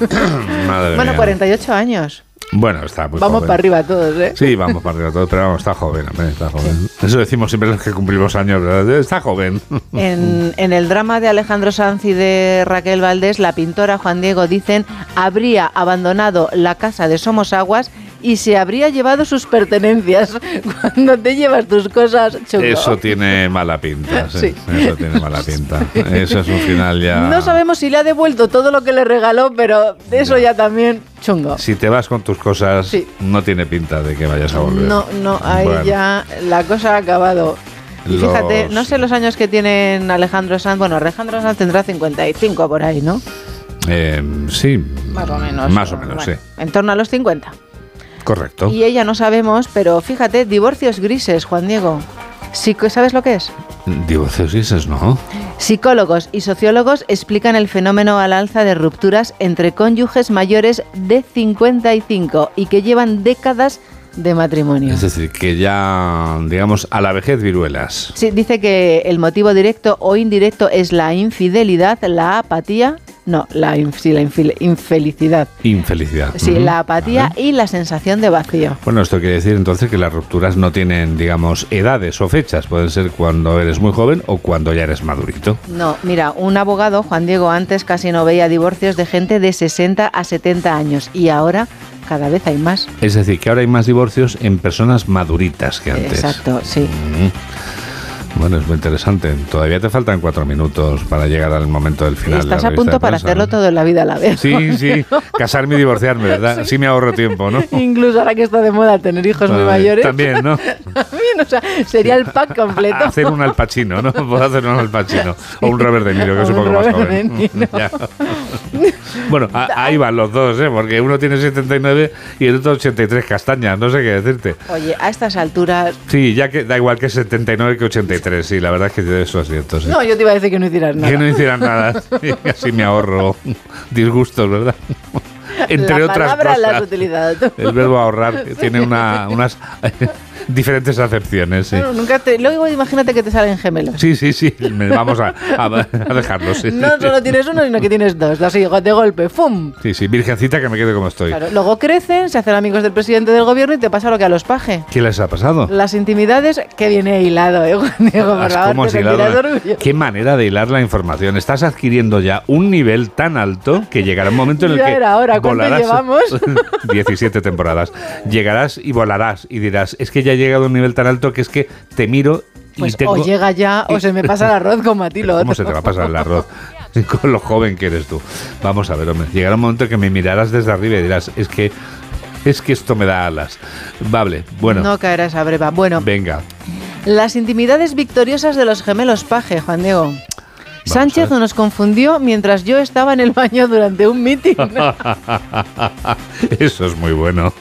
S1: Madre
S34: bueno,
S1: mía.
S34: 48 años.
S1: Bueno, está muy
S34: Vamos
S1: joven.
S34: para arriba todos, ¿eh?
S1: Sí, vamos para arriba todos, pero vamos, está joven, hombre, está joven. Eso decimos siempre los que cumplimos años, ¿verdad? Está joven.
S34: En, en el drama de Alejandro Sanz y de Raquel Valdés, la pintora Juan Diego dicen habría abandonado la casa de Somos Aguas y se habría llevado sus pertenencias. Cuando te llevas tus cosas, chungo.
S1: Eso tiene mala pinta, sí.
S34: Sí.
S1: Eso tiene mala pinta. Eso es un final ya...
S34: No sabemos si le ha devuelto todo lo que le regaló, pero eso ya también chungo.
S1: Si te vas con tus cosas,
S34: Sí.
S1: no tiene pinta de que vayas a volver.
S34: No, no, ahí
S1: Bueno.
S34: ya la cosa ha acabado. Y
S1: Los-
S34: fíjate, no sé los años que tienen Alejandro Sanz. Bueno, Alejandro Sanz tendrá 55 por ahí, ¿no?
S1: Eh, sí.
S34: Más o menos.
S1: Más o menos,
S34: Bueno,
S1: sí.
S34: En torno a los 50.
S1: Correcto.
S34: Y ella no sabemos, pero fíjate, divorcios grises, Juan Diego. ¿Sabes lo que es?
S1: Divorcios grises, ¿no?
S34: Psicólogos y sociólogos explican el fenómeno al alza de rupturas entre cónyuges mayores de 55 y que llevan décadas de matrimonio.
S1: Es decir, que ya, digamos, a la vejez viruelas.
S34: Sí, dice que el motivo directo o indirecto es la infidelidad, la apatía No, la, inf- sí, la infil- infelicidad.
S1: Infelicidad.
S34: Sí, la apatía y la sensación de vacío.
S1: Bueno, esto quiere decir entonces que las rupturas no tienen, digamos, edades o fechas. Pueden ser cuando eres muy joven o cuando ya eres madurito.
S34: No, mira, un abogado, Juan Diego, antes casi no veía divorcios de gente de 60 a 70 años y ahora cada vez hay más.
S1: Es decir, que ahora hay más divorcios en personas maduritas que antes.
S34: Exacto, sí.
S1: Mm. Bueno, es muy interesante. Todavía te faltan cuatro minutos para llegar al momento del final. de la
S34: Estás a punto para hacerlo todo en la vida a la vez.
S1: Sí, sí. Casarme y divorciarme, ¿verdad? Así me ahorro tiempo, ¿no?
S34: Incluso ahora que está de moda tener hijos muy mayores.
S1: También, ¿no?
S34: También, o sea, sería el pack completo.
S1: Hacer un alpachino, ¿no? Puedo hacer un alpachino. O un Robert De Niro, que es un poco más joven. Bueno, ahí van los dos, ¿eh? Porque uno tiene 79 y el otro 83 castañas. No sé qué decirte.
S34: Oye, a estas alturas.
S1: Sí, ya que da igual que 79 que 83. Sí, la verdad es que de eso es cierto. sí.
S34: No, yo te iba a decir que no hicieras nada.
S1: Que no hicieran nada. Sí, Así me ahorro disgustos, ¿verdad? Entre
S34: la
S1: otras
S34: palabra la has
S1: cosas.
S34: utilizado tú.
S1: El verbo ahorrar tiene una, unas diferentes acepciones. Sí.
S34: No, nunca te, luego imagínate que te salen gemelos.
S1: Sí, sí, sí. Vamos a, a, a dejarlo. Sí.
S34: No solo tienes uno, sino que tienes dos. Así, de golpe, ¡fum!
S1: sí, sí. Virgencita, que me quede como estoy.
S34: Claro, luego crecen, se hacen amigos del presidente del gobierno y te pasa lo que a los paje.
S1: ¿Qué les ha pasado?
S34: Las intimidades que viene hilado, ¿eh, Juan Diego? Por favor, te
S1: hilado
S34: orgulloso.
S1: Qué manera de hilar la información. Estás adquiriendo ya un nivel tan alto que llegará un momento en el
S34: Ya
S1: que
S34: era hora. ¿Cuánto
S1: volarás.
S34: llevamos?
S1: 17 temporadas. Llegarás y volarás y dirás, es que ya he llegado a un nivel tan alto que es que te miro y
S34: Pues
S1: tengo...
S34: o llega ya o se me pasa el arroz como a ti lo
S1: ¿Cómo se te va a pasar el arroz? Con lo joven que eres tú. Vamos a ver, hombre. Llegará un momento en que me mirarás desde arriba y dirás, es que, es que esto me da alas. Vale, bueno.
S34: No caerás a breva. Bueno,
S1: Venga.
S34: las intimidades victoriosas de los gemelos Paje, Juan Diego. Sánchez nos confundió mientras yo estaba en el baño durante un mitin.
S1: Eso es muy bueno.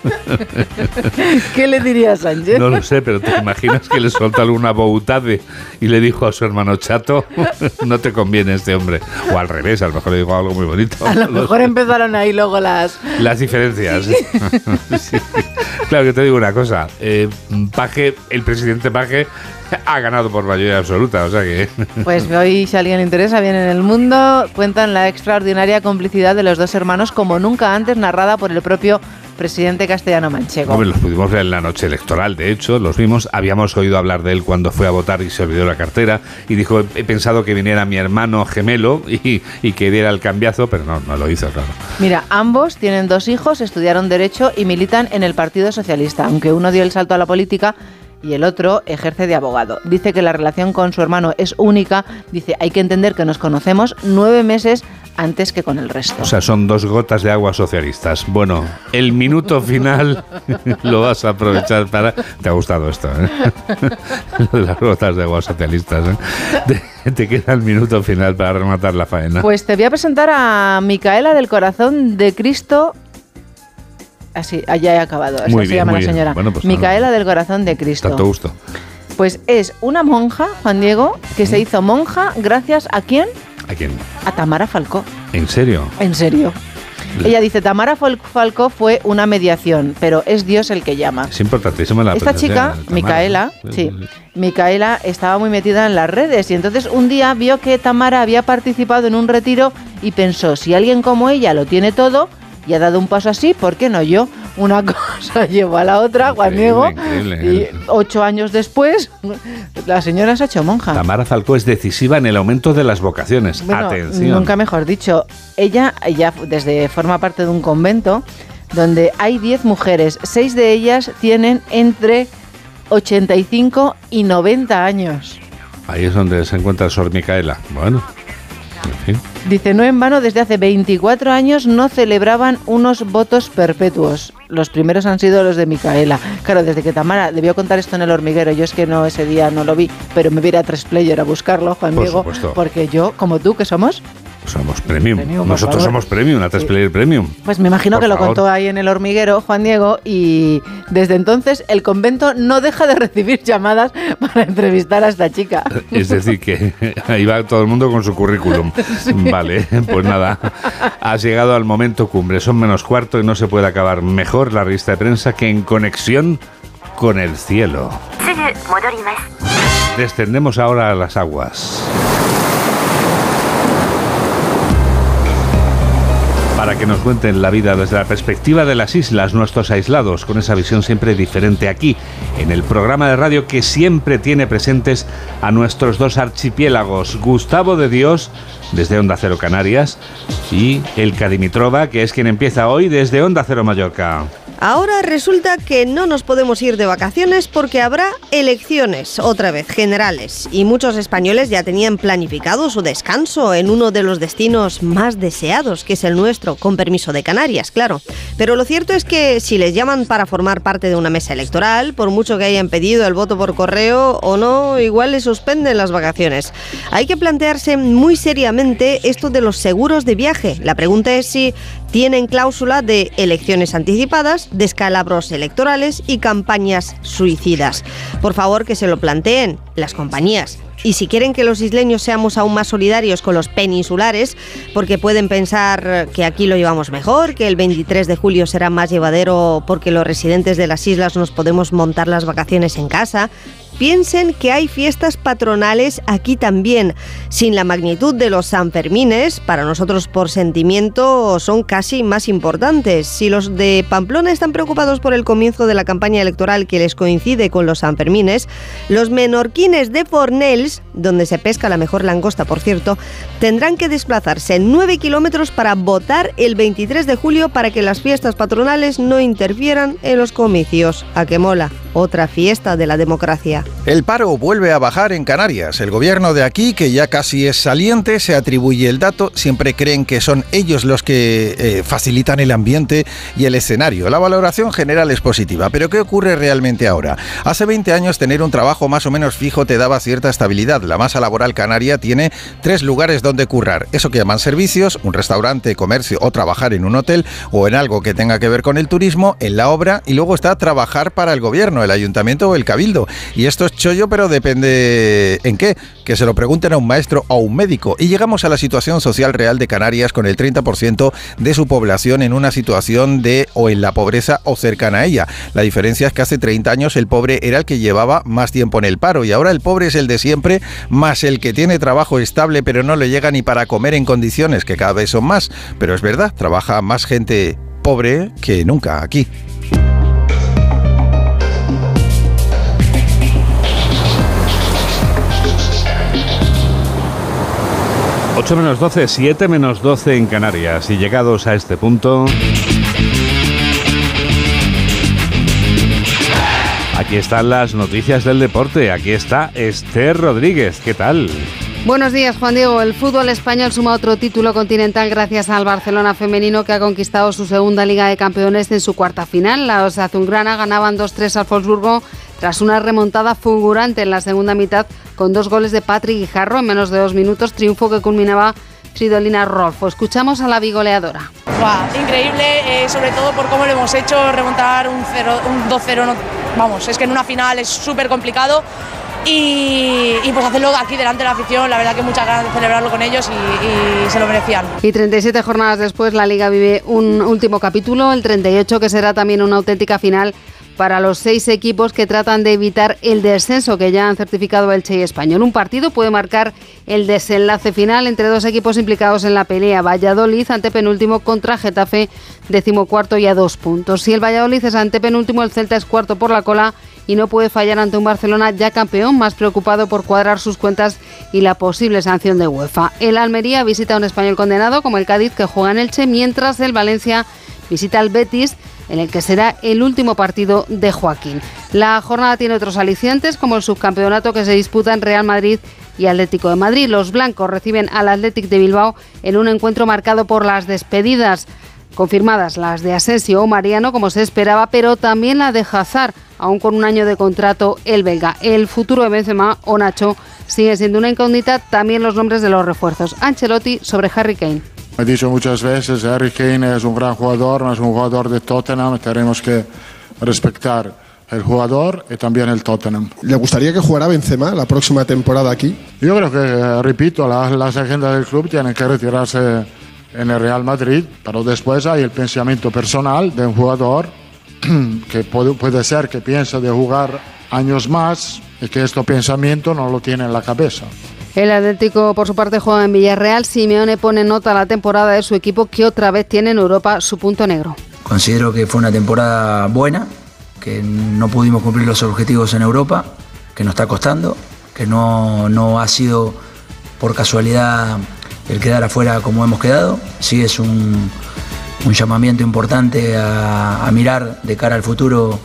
S34: ¿Qué le diría a Sánchez?
S1: No lo sé, pero te imaginas que le soltó alguna boutade y le dijo a su hermano chato, no te conviene este hombre. O al revés, a lo mejor le dijo algo muy bonito.
S34: A lo mejor empezaron ahí luego las...
S1: Las diferencias. Sí. Claro que te digo una cosa. eh, Paje, el presidente Paje ha ganado por mayoría absoluta, o sea que...
S34: Pues hoy, si a alguien le interesa, bien en el mundo, cuentan la extraordinaria complicidad de los dos hermanos como nunca antes narrada por el propio presidente castellano manchego.
S1: Hombre, los pudimos ver en la noche electoral, de hecho, los vimos. Habíamos oído hablar de él cuando fue a votar y se olvidó la cartera. Y dijo, he pensado que viniera mi hermano gemelo y, y que diera el cambiazo, pero no, no lo hizo, claro.
S34: Mira, ambos tienen dos hijos, estudiaron Derecho y militan en el Partido Socialista, aunque uno dio el salto a la política y el otro ejerce de abogado. Dice que la relación con su hermano es única. Dice, hay que entender que nos conocemos nueve meses antes que con el resto.
S1: O sea, son dos gotas de agua socialistas. Bueno, el minuto final lo vas a aprovechar para... Te ha gustado esto, ¿eh? Las gotas de agua socialistas, ¿eh? Te, te queda el minuto final para rematar la faena.
S34: Pues te voy a presentar a Micaela del Corazón de Cristo. Así, allá he acabado. Así
S1: Muy
S34: se
S1: bien,
S34: llama
S1: muy
S34: la señora.
S1: Bueno, pues
S34: Micaela del Corazón de Cristo.
S1: Tanto gusto.
S34: Pues es una monja, Juan Diego, que se hizo monja gracias a quién?
S1: ¿A quién?
S34: A Tamara Falcó.
S1: ¿En serio?
S34: En serio. Ella dice, Tamara Fal- Falcó fue una mediación, pero es Dios el que llama.
S1: Es importantísimo la
S34: Esta chica. Micaela, sí, Micaela estaba muy metida en las redes y entonces un día vio que Tamara había participado en un retiro y pensó, si alguien como ella lo tiene todo y ha dado un paso así, ¿por qué no yo? Una cosa llevó a la otra, Juan Diego, y ocho años después la señora se ha hecho monja.
S1: Tamara Falcó es decisiva en el aumento de las vocaciones.
S34: Bueno,
S1: Atención.
S34: Nunca mejor dicho. Ella ya desde forma parte de un convento donde hay 10 mujeres. Seis de ellas tienen entre 85 y 90 años.
S1: Ahí es donde se encuentra Sor Micaela. Bueno,
S34: Dice, no en vano, desde hace 24 años no celebraban unos votos perpetuos. Los primeros han sido los de Micaela. Claro, desde que Tamara debió contar esto en el hormiguero, yo es que no ese día no lo vi, pero me viera a tres player a buscarlo, Juan
S1: Por
S34: Diego,
S1: supuesto.
S34: porque yo, como tú, que somos,
S1: somos premium. Nosotros somos premium, la 3 Player Premium.
S34: Pues me imagino que lo contó ahí en el hormiguero Juan Diego y desde entonces el convento no deja de recibir llamadas para entrevistar a esta chica.
S1: Eh, es decir, que ahí va todo el mundo con su currículum. Vale, pues nada, has llegado al momento cumbre. Son menos cuarto y no se puede acabar mejor la revista de prensa que en conexión con el cielo. Descendemos ahora a las aguas. Para que nos cuenten la vida desde la perspectiva de las islas, nuestros aislados, con esa visión siempre diferente aquí, en el programa de radio que siempre tiene presentes a nuestros dos archipiélagos, Gustavo de Dios desde Onda Cero Canarias y el Cadimitrova, que es quien empieza hoy desde Onda Cero Mallorca.
S32: Ahora resulta que no nos podemos ir de vacaciones porque habrá elecciones, otra vez, generales, y muchos españoles ya tenían planificado su descanso en uno de los destinos más deseados, que es el nuestro, con permiso de Canarias, claro. Pero lo cierto es que si les llaman para formar parte de una mesa electoral, por mucho que hayan pedido el voto por correo o no, igual les suspenden las vacaciones. Hay que plantearse muy seriamente esto de los seguros de viaje. La pregunta es si tienen cláusula de elecciones anticipadas, descalabros electorales y campañas suicidas. Por favor, que se lo planteen las compañías. Y si quieren que los isleños seamos aún más solidarios con los peninsulares, porque pueden pensar que aquí lo llevamos mejor, que el 23 de julio será más llevadero porque los residentes de las islas nos podemos montar las vacaciones en casa, piensen que hay fiestas patronales aquí también. Sin la magnitud de los Sanfermines, para nosotros por sentimiento son casi más importantes. Si los de Pamplona están preocupados por el comienzo de la campaña electoral que les coincide con los Sanfermines, los menorquines de Fornells, donde se pesca la mejor langosta, por cierto, tendrán que desplazarse 9 kilómetros para votar el 23 de julio para que las fiestas patronales no interfieran en los comicios. ¿A qué mola? Otra fiesta de la democracia.
S44: El paro vuelve a bajar en Canarias. El gobierno de aquí, que ya casi es saliente, se atribuye el dato. Siempre creen que son ellos los que eh, facilitan el ambiente y el escenario. La valoración general es positiva. Pero ¿qué ocurre realmente ahora? Hace 20 años tener un trabajo más o menos fijo te daba cierta estabilidad. La masa laboral canaria tiene tres lugares donde currar. Eso que llaman servicios, un restaurante, comercio o trabajar en un hotel o en algo que tenga que ver con el turismo, en la obra y luego está trabajar para el gobierno, el ayuntamiento o el cabildo. Y esto es chollo, pero depende en qué. Que se lo pregunten a un maestro o a un médico. Y llegamos a la situación social real de Canarias con el 30% de su población en una situación de o en la pobreza o cercana a ella. La diferencia es que hace 30 años el pobre era el que llevaba más tiempo en el paro y ahora el pobre es el de siempre, más el que tiene trabajo estable pero no le llega ni para comer en condiciones, que cada vez son más. Pero es verdad, trabaja más gente pobre que nunca aquí.
S1: 8 menos 12, 7 menos 12 en Canarias. Y llegados a este punto... Aquí están las noticias del deporte. Aquí está Esther Rodríguez. ¿Qué tal?
S45: Buenos días, Juan Diego. El fútbol español suma otro título continental gracias al Barcelona femenino que ha conquistado su segunda Liga de Campeones en su cuarta final. Los azulgrana ganaban 2-3 al Wolfsburgo tras una remontada fulgurante en la segunda mitad con dos goles de Patrick Guijarro en menos de dos minutos, triunfo que culminaba Fridolina Rolfo. Escuchamos a la bigoleadora.
S46: increíble, eh, sobre todo por cómo lo hemos hecho, remontar un, un 2-0, vamos, es que en una final es súper complicado y, pues hacerlo aquí delante de la afición, la verdad que muchas ganas de celebrarlo con ellos y, se lo merecían.
S45: Y 37 jornadas después la liga vive un último capítulo, el 38 que será también una auténtica final para los seis equipos que tratan de evitar el descenso que ya han certificado el Che Español. Un partido puede marcar el desenlace final entre dos equipos implicados en la pelea. Valladolid antepenúltimo contra Getafe, decimocuarto y a dos puntos. Si el Valladolid es antepenúltimo, el Celta es cuarto por la cola y no puede fallar ante un Barcelona ya campeón, más preocupado por cuadrar sus cuentas y la posible sanción de UEFA. El Almería visita a un español condenado como el Cádiz que juega en el Che, mientras el Valencia visita al Betis en el que será el último partido de Joaquín. La jornada tiene otros alicientes, como el subcampeonato que se disputa en Real Madrid y Atlético de Madrid. Los blancos reciben al Athletic de Bilbao en un encuentro marcado por las despedidas confirmadas las de Asensio o Mariano como se esperaba, pero también la de Hazard, aún con un año de contrato el belga. El futuro de Benzema o Nacho sigue siendo una incógnita, también los nombres de los refuerzos. Ancelotti sobre Harry Kane.
S47: He dicho muchas veces, Harry Kane es un gran jugador, no es un jugador de Tottenham, tenemos que respetar el jugador y también el Tottenham.
S48: ¿Le gustaría que jugara Benzema la próxima temporada aquí?
S47: Yo creo que, repito, las agendas del club tienen que retirarse en el Real Madrid, pero después hay el pensamiento personal de un jugador que puede, puede ser que piensa de jugar años más y que este pensamiento no lo tiene en la cabeza.
S45: El Atlético, por su parte, juega en Villarreal. Simeone pone nota a la temporada de su equipo que otra vez tiene en Europa su punto negro.
S49: Considero que fue una temporada buena, que no pudimos cumplir los objetivos en Europa, que nos está costando, que no, no ha sido por casualidad el quedar afuera como hemos quedado. Sí es un, llamamiento importante a mirar de cara al futuro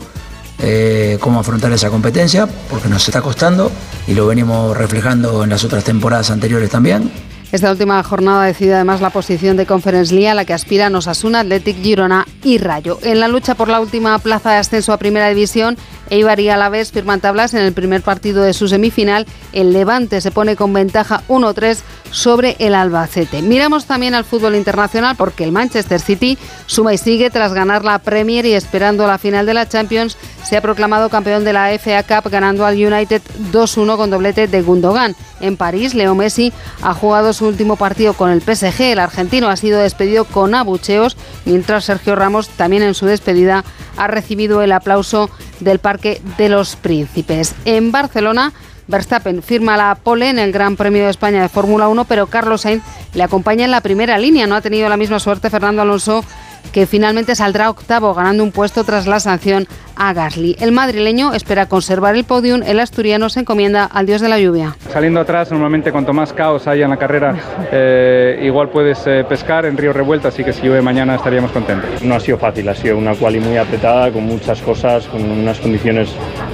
S49: eh, cómo afrontar esa competencia, porque nos está costando y lo venimos reflejando en las otras temporadas anteriores también.
S45: Esta última jornada decide además la posición de Conference League a la que aspiran Osasuna, Athletic, Girona y Rayo. En la lucha por la última plaza de ascenso a Primera División, Eibar y Alavés firman tablas en el primer partido de su semifinal. El Levante se pone con ventaja 1-3 sobre el Albacete. Miramos también al fútbol internacional porque el Manchester City suma y sigue tras ganar la Premier y esperando la final de la Champions. Se ha proclamado campeón de la FA Cup ganando al United 2-1 con doblete de Gundogan. En París, Leo Messi ha jugado su último partido con el PSG. El argentino ha sido despedido con abucheos, mientras Sergio Ramos también en su despedida ha recibido el aplauso del Parque de los Príncipes. En Barcelona, Verstappen firma la pole en el Gran Premio de España de Fórmula 1, pero Carlos Sainz le acompaña en la primera línea. No ha tenido la misma suerte Fernando Alonso que finalmente saldrá octavo ganando un puesto tras la sanción a Gasly. El madrileño espera conservar el podium, el asturiano se encomienda al dios de la lluvia.
S40: Saliendo atrás, normalmente cuanto más caos haya en la carrera, eh, igual puedes eh, pescar en río revuelta, así que si llueve mañana estaríamos contentos.
S50: No ha sido fácil, ha sido una quali muy apretada, con muchas cosas, con unas condiciones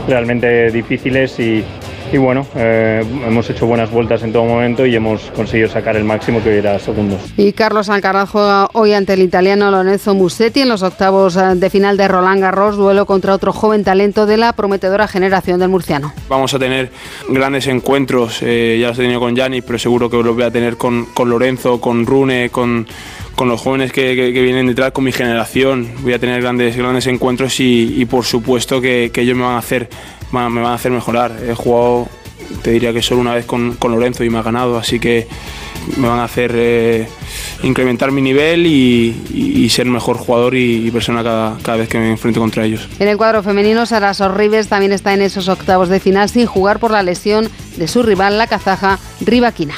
S50: realmente difíciles y, y bueno, eh, hemos hecho buenas vueltas en todo momento y hemos conseguido sacar el máximo que hubiera segundos.
S45: Y Carlos Alcaraz juega hoy ante el italiano Lorenzo Musetti en los octavos eh, de final de Roland Garros, duelo contra otro joven talento de la prometedora generación del murciano.
S51: Vamos a tener grandes encuentros, eh, ya los he tenido con Gianni, pero seguro que los voy a tener con, con Lorenzo, con Rune, con, con los jóvenes que, que, que, vienen detrás, con mi generación. Voy a tener grandes, grandes encuentros y, y por supuesto que, que ellos me van a hacer me van a hacer mejorar. He jugado, te diría que solo una vez con, con Lorenzo y me ha ganado, así que me van a hacer eh, incrementar mi nivel y, y, y, ser mejor jugador y, y persona cada, cada, vez que me enfrento contra ellos.
S45: En el cuadro femenino, Sara Sorribes también está en esos octavos de final sin jugar por la lesión de su rival, la kazaja Rivaquina.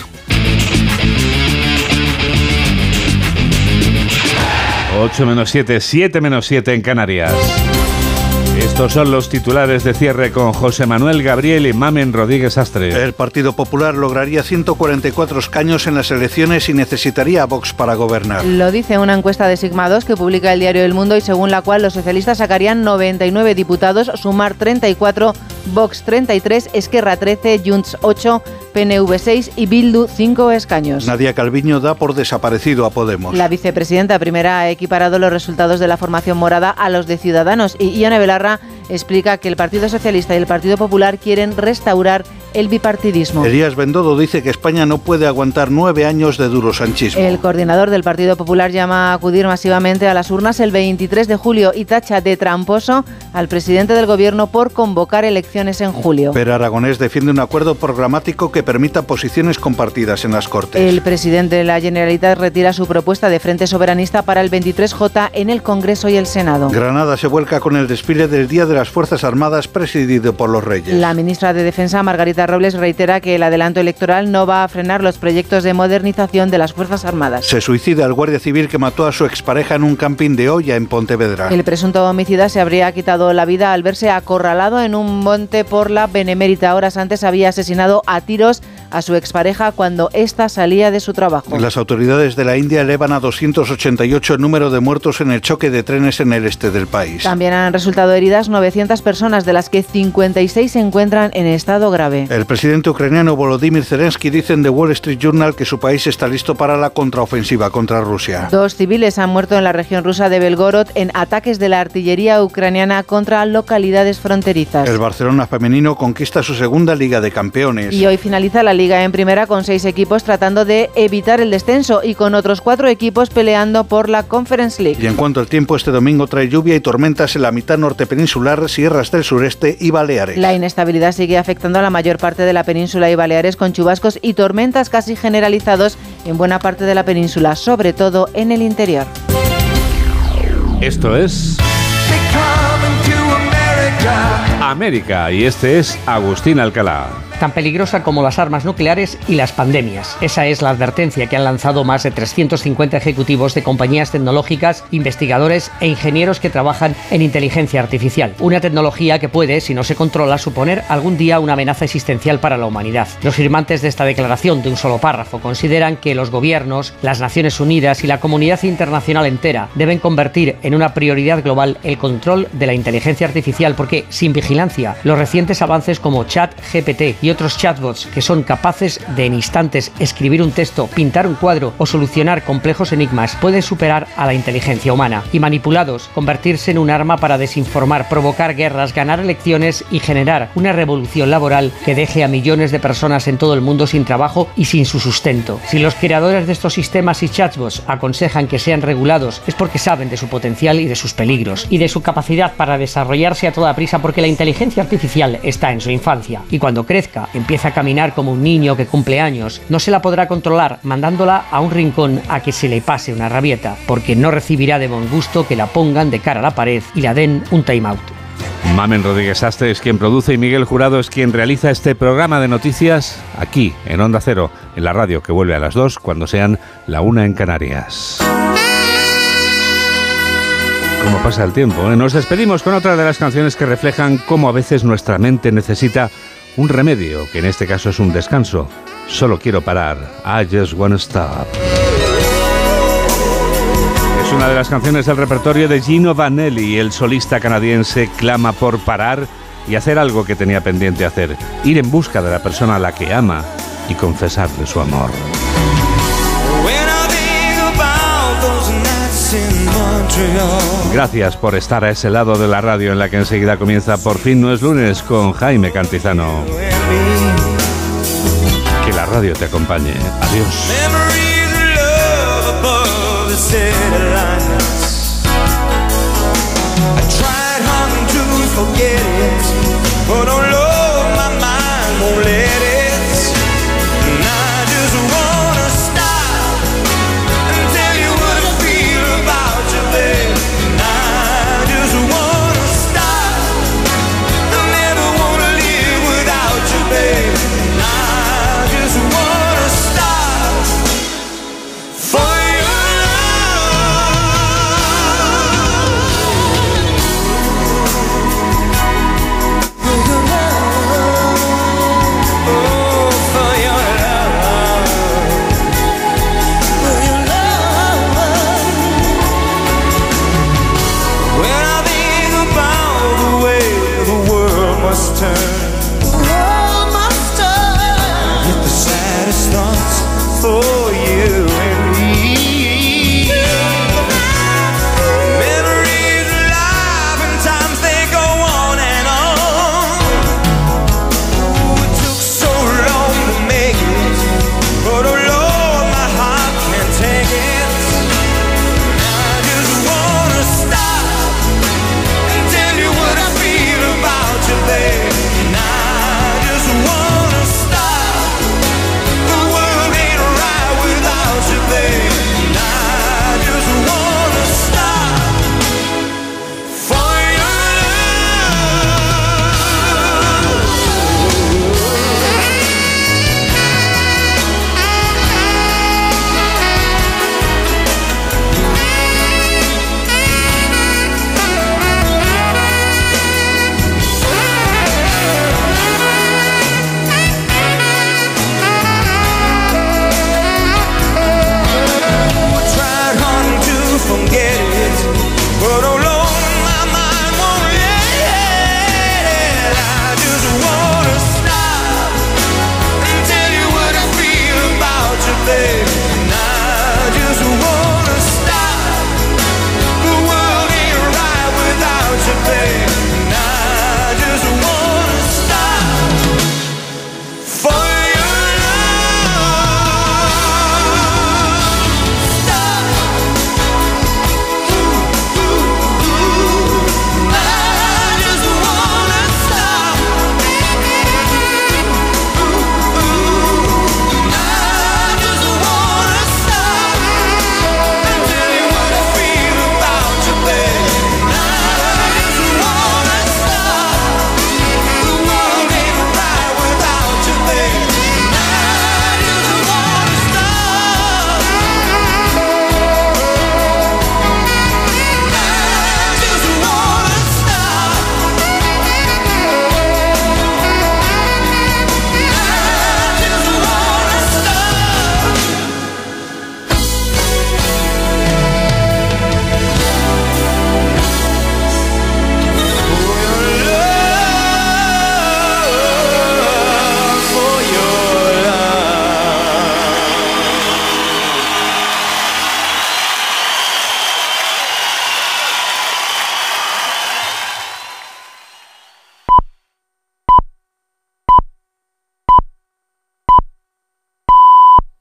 S1: 8 menos 7, 7 menos 7 en Canarias. Estos son los titulares de cierre con José Manuel Gabriel y Mamen Rodríguez Astre.
S4: El Partido Popular lograría 144 escaños en las elecciones y necesitaría a Vox para gobernar.
S34: Lo dice una encuesta de Sigma 2 que publica el diario El Mundo y según la cual los socialistas sacarían 99 diputados, Sumar 34, Vox 33, Esquerra 13, Junts 8, PNV 6 y Bildu 5 escaños.
S4: Nadia Calviño da por desaparecido a Podemos.
S34: La vicepresidenta primera ha equiparado los resultados de la formación morada a los de Ciudadanos y Ione Belarra explica que el Partido Socialista y el Partido Popular quieren restaurar el bipartidismo.
S4: Elías Bendodo dice que España no puede aguantar nueve años de duro sanchismo.
S34: El coordinador del Partido Popular llama a acudir masivamente a las urnas el 23 de julio y tacha de tramposo al presidente del gobierno por convocar elecciones en julio.
S4: Pero Aragonés defiende un acuerdo programático que permita posiciones compartidas en las Cortes.
S34: El presidente de la Generalitat retira su propuesta de Frente Soberanista para el 23J en el Congreso y el Senado.
S4: Granada se vuelca con el desfile del Día de las Fuerzas Armadas presidido por los Reyes.
S34: La ministra de Defensa, Margarita Robles, reitera que el adelanto electoral no va a frenar los proyectos de modernización de las Fuerzas Armadas.
S4: Se suicida el guardia civil que mató a su expareja en un camping de olla en Pontevedra.
S34: El presunto homicida se habría quitado la vida al verse acorralado en un por la Benemérita. Horas antes había asesinado a tiros a su expareja cuando ésta salía de su trabajo.
S4: Las autoridades de la India elevan a 288 el número de muertos en el choque de trenes en el este del país.
S34: También han resultado heridas 900 personas, de las que 56 se encuentran en estado grave.
S4: El presidente ucraniano Volodymyr Zelensky dice en The Wall Street Journal que su país está listo para la contraofensiva contra Rusia.
S34: Dos civiles han muerto en la región rusa de Belgorod en ataques de la artillería ucraniana contra localidades fronterizas.
S4: El Barcelona femenino conquista su segunda Liga de Campeones.
S34: Y hoy finaliza la Liga en primera con seis equipos tratando de evitar el descenso y con otros cuatro equipos peleando por la Conference League.
S4: Y en cuanto al tiempo, este domingo trae lluvia y tormentas en la mitad norte peninsular, sierras del sureste y Baleares.
S34: La inestabilidad sigue afectando a la mayor parte de la península y Baleares con chubascos y tormentas casi generalizados en buena parte de la península, sobre todo en el interior.
S1: Esto es América y este es Agustín Alcalá.
S52: tan peligrosa como las armas nucleares y las pandemias. Esa es la advertencia que han lanzado más de 350 ejecutivos de compañías tecnológicas, investigadores e ingenieros que trabajan en inteligencia artificial. Una tecnología que puede, si no se controla, suponer algún día una amenaza existencial para la humanidad. Los firmantes de esta declaración de un solo párrafo consideran que los gobiernos, las Naciones Unidas y la comunidad internacional entera deben convertir en una prioridad global el control de la inteligencia artificial porque sin vigilancia los recientes avances como Chat GPT y otros chatbots que son capaces de en instantes escribir un texto, pintar un cuadro o solucionar complejos enigmas pueden superar a la inteligencia humana y manipulados convertirse en un arma para desinformar, provocar guerras, ganar elecciones y generar una revolución laboral que deje a millones de personas en todo el mundo sin trabajo y sin su sustento. Si los creadores de estos sistemas y chatbots aconsejan que sean regulados es porque saben de su potencial y de sus peligros y de su capacidad para desarrollarse a toda prisa porque la inteligencia artificial está en su infancia y cuando crezca empieza a caminar como un niño que cumple años, no se la podrá controlar mandándola a un rincón a que se le pase una rabieta porque no recibirá de buen gusto que la pongan de cara a la pared y la den un time out.
S1: Mamen Rodríguez Astre es quien produce y Miguel Jurado es quien realiza este programa de noticias aquí, en Onda Cero, en la radio que vuelve a las 2 cuando sean la una en Canarias. ¿Cómo pasa el tiempo? eh? Nos despedimos con otra de las canciones que reflejan cómo a veces nuestra mente necesita un remedio, que en este caso es un descanso. Solo quiero parar. I just wanna stop. Es una de las canciones del repertorio de Gino Vanelli. El solista canadiense clama por parar y hacer algo que tenía pendiente hacer. Ir en busca de la persona a la que ama y confesarle su amor. Gracias por estar a ese lado de la radio en la que enseguida comienza Por fin no es lunes con Jaime Cantizano. Que la radio te acompañe. Adiós.